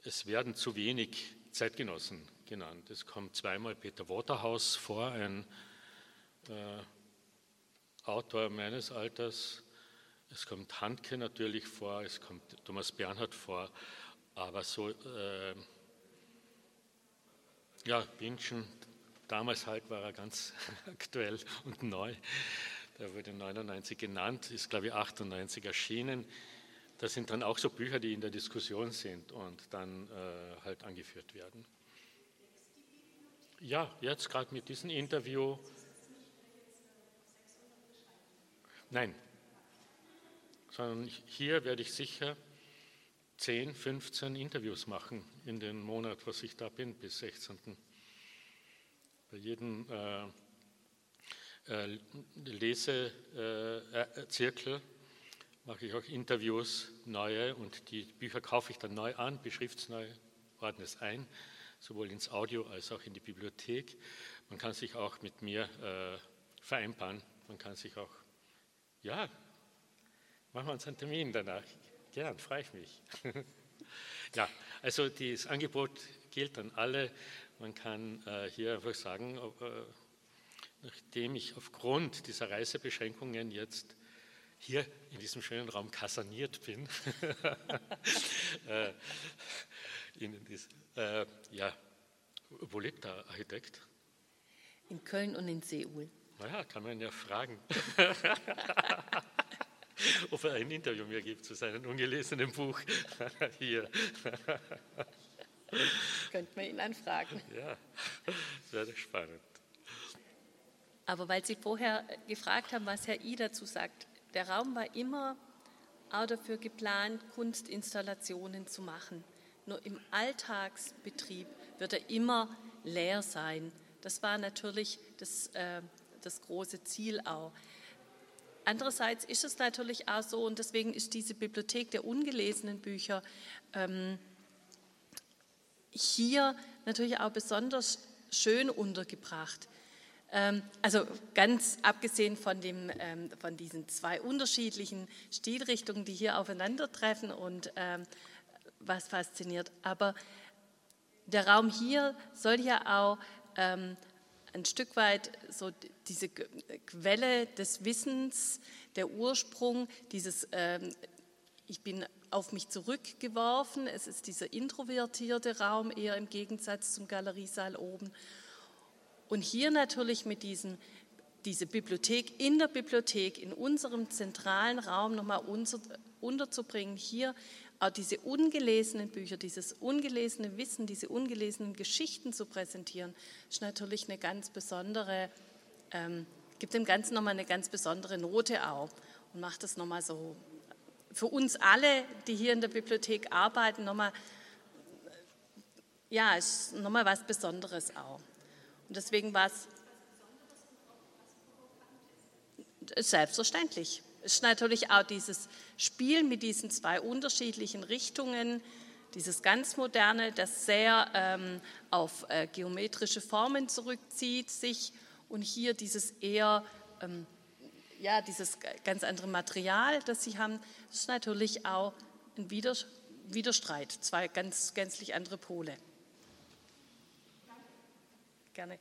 es werden zu wenig Zeitgenossen genannt. Es kommt zweimal Peter Waterhaus vor, ein äh, Autor meines Alters. Es kommt Handke natürlich vor, es kommt Thomas Bernhard vor, aber so, äh, ja, Binschen, damals halt war er ganz aktuell und neu. Der wurde 99 genannt, ist glaube ich 98 erschienen. Das sind dann auch so Bücher, die in der Diskussion sind und dann äh, halt angeführt werden. Ja, jetzt gerade mit diesem Interview. Nein, sondern hier werde ich sicher 10, 15 Interviews machen in den Monat, was ich da bin, bis 16. Bei jedem äh, äh, Lesezirkel äh, mache ich auch Interviews, neue, und die Bücher kaufe ich dann neu an, beschriftsneu, ordne es ein, sowohl ins Audio als auch in die Bibliothek. Man kann sich auch mit mir äh, vereinbaren, man kann sich auch, ja, machen wir uns einen Termin danach. Gern, freue ich mich. ja, also das Angebot gilt an alle. Man kann äh, hier einfach sagen, ob, äh, nachdem ich aufgrund dieser Reisebeschränkungen jetzt hier in diesem schönen Raum kaserniert bin. äh, dies, äh, ja, wo lebt der Architekt? In Köln und in Seoul. Naja, kann man ja fragen, ob er ein Interview mir gibt zu seinem ungelesenen Buch hier. Könnte man ihn anfragen. Ja, das wäre spannend. Aber weil Sie vorher gefragt haben, was Herr I dazu sagt, der Raum war immer auch dafür geplant, Kunstinstallationen zu machen. Nur im Alltagsbetrieb wird er immer leer sein. Das war natürlich das, äh, das große Ziel auch. Andererseits ist es natürlich auch so, und deswegen ist diese Bibliothek der ungelesenen Bücher ähm, hier natürlich auch besonders schön untergebracht. Ähm, also ganz abgesehen von, dem, ähm, von diesen zwei unterschiedlichen Stilrichtungen, die hier aufeinandertreffen und ähm, was fasziniert. Aber der Raum hier soll ja auch ein Stück weit so diese Quelle des Wissens, der Ursprung, dieses ich bin auf mich zurückgeworfen, es ist dieser introvertierte Raum eher im Gegensatz zum Galeriesaal oben. Und hier natürlich mit diesen, diese Bibliothek in der Bibliothek, in unserem zentralen Raum nochmal unter, unterzubringen, hier auch diese ungelesenen Bücher, dieses ungelesene Wissen, diese ungelesenen Geschichten zu präsentieren, ist natürlich eine ganz besondere, ähm, gibt dem Ganzen nochmal eine ganz besondere Note auch und macht es nochmal so für uns alle, die hier in der Bibliothek arbeiten, nochmal, ja, ist nochmal was Besonderes auch. Und deswegen war es selbstverständlich. Es ist natürlich auch dieses Spiel mit diesen zwei unterschiedlichen Richtungen, dieses ganz moderne, das sehr ähm, auf äh, geometrische Formen zurückzieht, sich und hier dieses eher, ähm, ja, dieses ganz andere Material, das sie haben, ist natürlich auch ein Widerstreit, zwei ganz gänzlich andere Pole. Gerne.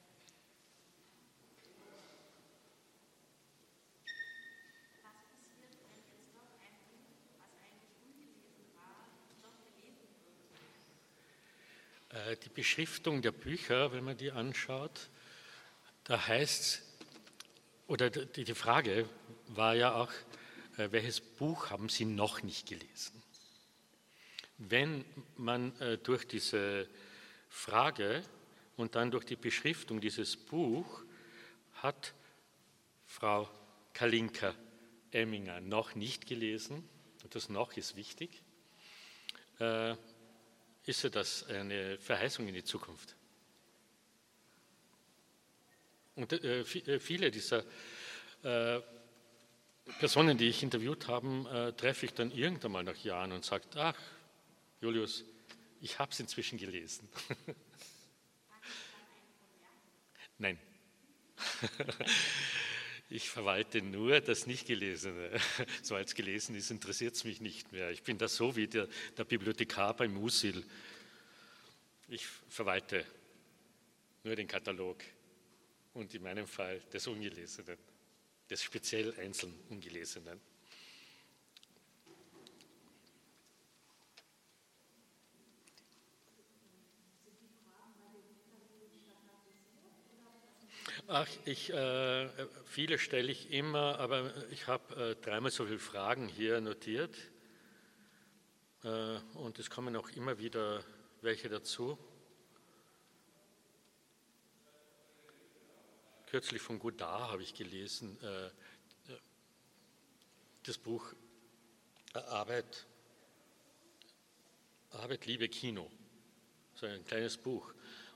Die Beschriftung der Bücher, wenn man die anschaut, da heißt oder die Frage war ja auch, äh, welches Buch haben Sie noch nicht gelesen? Wenn man äh, durch diese Frage und dann durch die Beschriftung dieses Buch hat Frau Kalinka Emminger noch nicht gelesen, und das noch ist wichtig, äh, ist ja das eine Verheißung in die Zukunft. Und äh, äh viele dieser äh, Personen, die ich interviewt habe, äh, treffe ich dann irgendwann mal nach Jahren und sage, ach, Julius, ich habe es inzwischen gelesen. Nein. Ich verwalte nur das Nicht-Gelesene. Sobald es gelesen ist, interessiert es mich nicht mehr. Ich bin da so wie der, der Bibliothekar bei Musil. Ich verwalte nur den Katalog und in meinem Fall des Ungelesenen, des speziell einzeln Ungelesenen. Ach, ich, äh, viele stelle ich immer, aber ich habe äh, dreimal so viele Fragen hier notiert äh, und es kommen auch immer wieder welche dazu. Kürzlich von Godard habe ich gelesen, äh, äh, das Buch Arbeit, Arbeit, Liebe, Kino. So ein kleines Buch.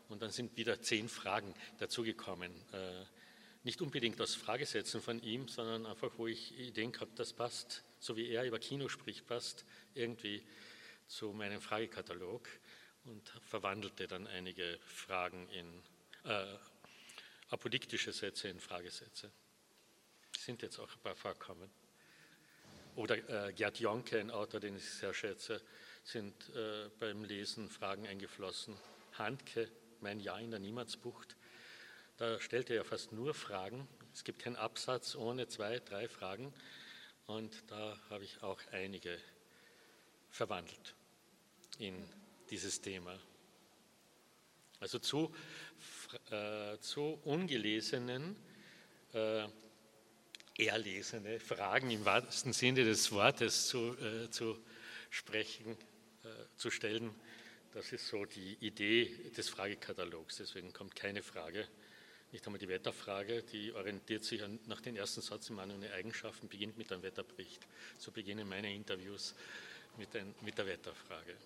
Und dann sind wieder zehn Fragen dazugekommen. Äh, nicht unbedingt aus Fragesätzen von ihm, sondern einfach, wo ich Ideen gehabt, das passt, so wie er über Kino spricht, passt irgendwie zu meinem Fragekatalog und verwandelte dann einige Fragen in äh, apodiktische Sätze in Fragesätze. Sind jetzt auch ein paar vorkommen. Oder äh, Gerd Jonke, ein Autor, den ich sehr schätze, sind äh, beim Lesen Fragen eingeflossen. Handke, mein Jahr in der Niemandsbucht, da stellt er fast nur Fragen. Es gibt keinen Absatz ohne zwei, drei Fragen. Und da habe ich auch einige verwandelt in dieses Thema. Also zu, äh, zu ungelesenen, äh, erlesene Fragen im wahrsten Sinne des Wortes zu, äh, zu sprechen, äh, zu stellen, das ist so die Idee des Fragekatalogs. Deswegen kommt keine Frage, nicht einmal die Wetterfrage, die orientiert sich nach dem ersten Satz im Mann Eigenschaften, beginnt mit einem Wetterbericht. So beginnen meine Interviews mit, ein, mit der Wetterfrage.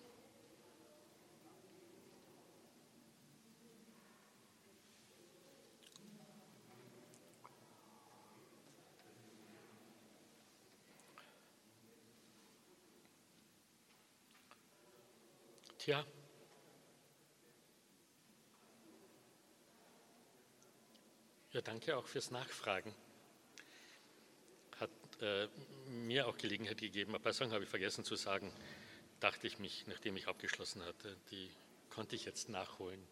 Tja, Ja, danke auch fürs Nachfragen. Hat äh, mir auch Gelegenheit gegeben. Ein paar Sachen habe ich vergessen zu sagen, dachte ich mich, nachdem ich abgeschlossen hatte. Die konnte ich jetzt nachholen.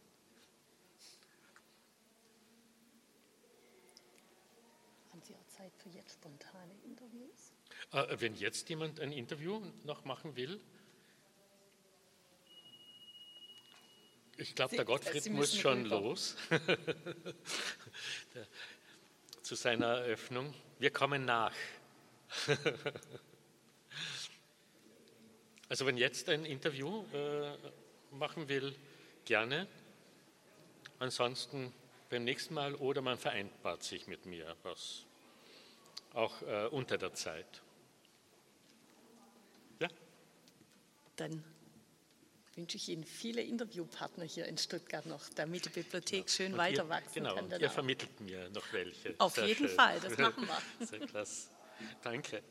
Haben Sie auch Zeit für jetzt spontane Interviews? Äh, wenn jetzt jemand ein Interview noch machen will, Ich glaube, der Gottfried muss schon los zu seiner Eröffnung. Wir kommen nach. also wenn jetzt ein Interview äh, machen will, gerne. Ansonsten beim nächsten Mal oder man vereinbart sich mit mir, was auch äh, unter der Zeit. Ja? Dann wünsche ich Ihnen viele Interviewpartner hier in Stuttgart noch, damit die Bibliothek schön Und weiter wachsen genau, kann. Genau, ihr vermittelt mir noch welche. Auf Sehr jeden schön. Fall, das machen wir. Sehr klasse. Danke.